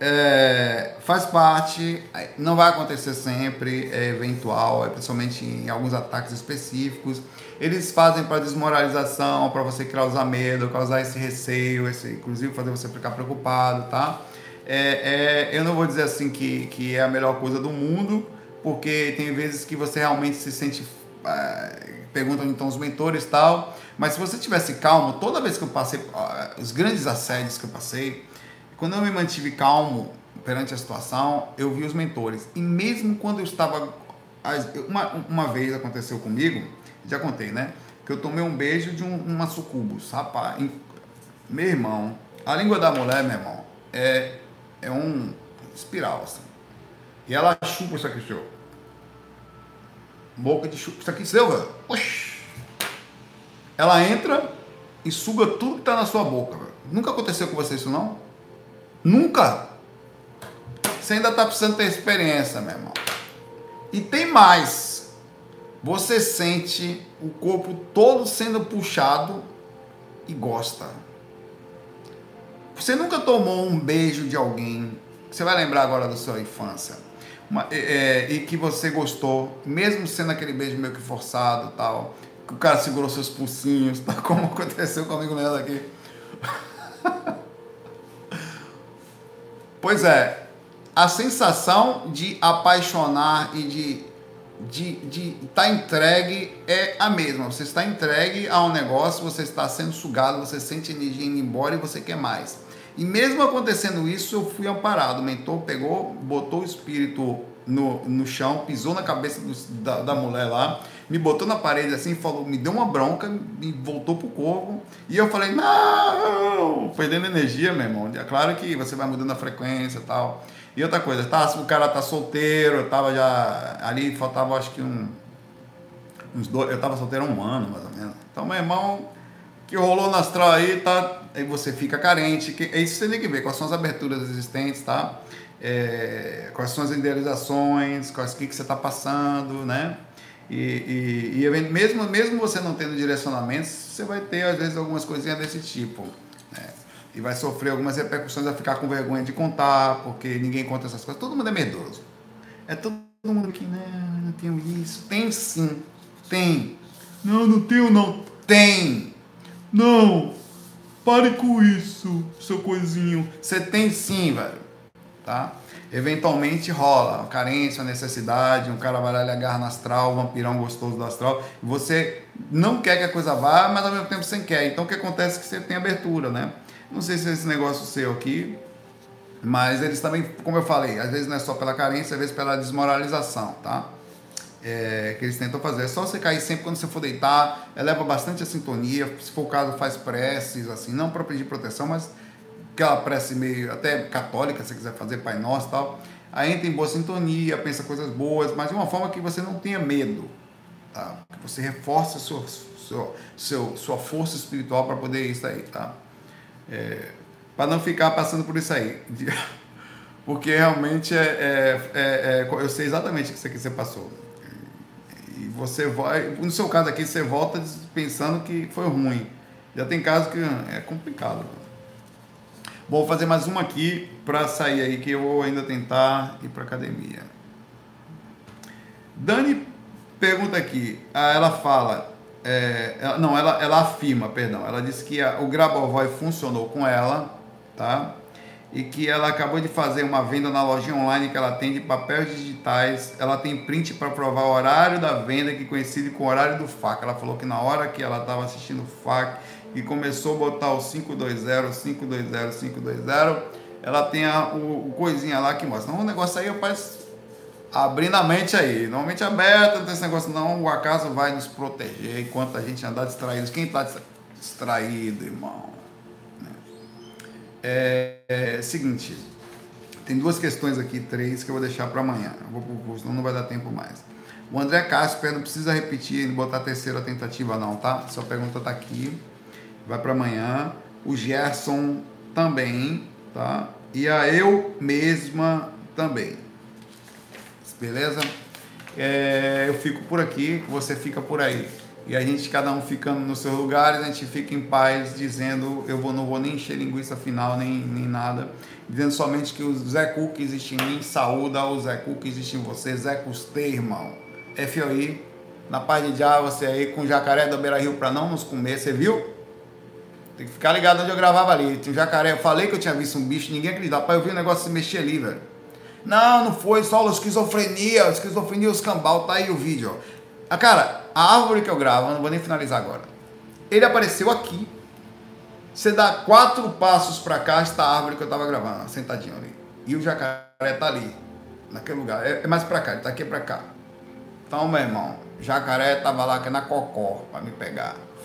é, faz parte, não vai acontecer sempre, é eventual, é principalmente em alguns ataques específicos. Eles fazem para desmoralização, para você causar medo, causar esse receio, esse, inclusive fazer você ficar preocupado, tá? É, é, eu não vou dizer assim que, que é a melhor coisa do mundo, porque tem vezes que você realmente se sente. É, perguntam então os mentores tal, mas se você tivesse calmo, toda vez que eu passei, os grandes assédios que eu passei, quando eu me mantive calmo perante a situação, eu vi os mentores. E mesmo quando eu estava. Uma, uma vez aconteceu comigo, já contei, né? Que eu tomei um beijo de um, uma sucubus, rapaz. Meu irmão, a língua da mulher, meu irmão, é, é um espiral, assim. E ela chupa isso aqui, senhor. Boca de chupa. Isso aqui, seu, velho. Ela entra e suga tudo que tá na sua boca, velho. Nunca aconteceu com você isso, não? Nunca. Você ainda está precisando ter experiência, meu irmão. E tem mais. Você sente o corpo todo sendo puxado e gosta. Você nunca tomou um beijo de alguém, você vai lembrar agora da sua infância, uma, é, é, e que você gostou, mesmo sendo aquele beijo meio que forçado tal, que o cara segurou seus pulsinhos, tá como aconteceu comigo mesmo aqui. Pois é, a sensação de apaixonar e de de de estar tá entregue é a mesma. Você está entregue a um negócio, você está sendo sugado, você sente energia indo embora e você quer mais. E mesmo acontecendo isso, eu fui amparado. O mentor pegou, botou o espírito no, no chão, pisou na cabeça do, da, da mulher lá, me botou na parede assim, falou, me deu uma bronca, me voltou pro corpo. E eu falei, não, perdendo energia, meu irmão. É claro que você vai mudando a frequência e tal. E outra coisa, tá, o cara tá solteiro, tava já. Ali faltava acho que um. Uns dois, eu tava solteiro um ano, mais ou menos. Então, meu irmão, que rolou no astral aí, tá? Aí você fica carente. Que, é isso você tem que ver, quais são as aberturas existentes, tá? É, quais são as idealizações, quais que, que você está passando, né? E, e, e, mesmo, mesmo você não tendo direcionamentos, você vai ter às vezes algumas coisinhas desse tipo. Né? E vai sofrer algumas repercussões, vai ficar com vergonha de contar, porque ninguém conta essas coisas. Todo mundo é medroso. É todo mundo que, não, não tenho isso. Tem sim, tem. Não, não tenho não. Tem. Não, pare com isso, seu coisinho. Você tem sim, velho. Tá? eventualmente rola carência, necessidade, um cara vai lá e agarra no astral, um vampirão gostoso do astral, você não quer que a coisa vá, mas ao mesmo tempo você quer. Então o que acontece é que você tem abertura, né? Não sei se é esse negócio seu aqui, mas eles também, como eu falei, às vezes não é só pela carência, às vezes pela desmoralização, tá? É, que eles tentam fazer. É só você cair sempre quando você for deitar, eleva bastante a sintonia, se for o caso, faz preces, assim, não para pedir proteção, mas aquela prece meio até católica, se quiser fazer Pai Nosso e tal. Aí entra em boa sintonia, pensa coisas boas, mas de uma forma que você não tenha medo. Tá? Que você reforce sua, sua, sua força espiritual para poder isso aí, tá? É, para não ficar passando por isso aí. Porque realmente é, é, é, é, eu sei exatamente o que você passou. Você vai, no seu caso aqui, você volta pensando que foi ruim. Já tem casos que é complicado. Bom, vou fazer mais uma aqui para sair aí, que eu vou ainda tentar ir para academia. Dani pergunta aqui, ah, ela fala, é, ela, não, ela, ela afirma, perdão, ela disse que a, o Grabovoi funcionou com ela, tá? E que ela acabou de fazer uma venda na loja online que ela tem de papéis digitais. Ela tem print para provar o horário da venda, que coincide com o horário do FAC. Ela falou que na hora que ela estava assistindo o FAC e começou a botar o 520, 520, 520, ela tem a, o, o coisinha lá que mostra. Então o negócio aí, rapaz, abrindo a mente aí. Normalmente aberta, não tem esse negócio não. O acaso vai nos proteger enquanto a gente andar distraído. Quem está distraído, irmão? É, é, seguinte, tem duas questões aqui, três, que eu vou deixar para amanhã. Eu vou pro curso, senão não vai dar tempo mais. O André Castro não precisa repetir, botar a terceira tentativa não, tá? Sua pergunta tá aqui. Vai para amanhã. O Gerson também, tá? E a eu mesma também. Beleza? É, eu fico por aqui, você fica por aí. E a gente, cada um ficando nos seus lugares, a gente fica em paz, dizendo: eu vou, não vou nem encher linguiça final, nem, nem nada. Dizendo somente que o Zé Cook existe em mim, saúda o Zé Cook existe em você. Zé Custei, irmão. FOI, na paz de já, você aí com jacaré da Beira Rio para não nos comer, você viu? Tem que ficar ligado onde eu gravava ali. Tinha um jacaré, eu falei que eu tinha visto um bicho, ninguém acreditava. Pai, eu vi um negócio se mexer ali, velho. Não, não foi, só esquizofrenia, esquizofrenia, os cambal, tá aí o vídeo, ó. Ah, cara, a árvore que eu gravo, não vou nem finalizar agora. Ele apareceu aqui. Você dá quatro passos para cá, está a árvore que eu estava gravando, sentadinho ali. E o jacaré tá ali, naquele lugar. É, é mais para cá, ele tá aqui para cá. Então, meu irmão, jacaré tava lá que é na cocó para me pegar.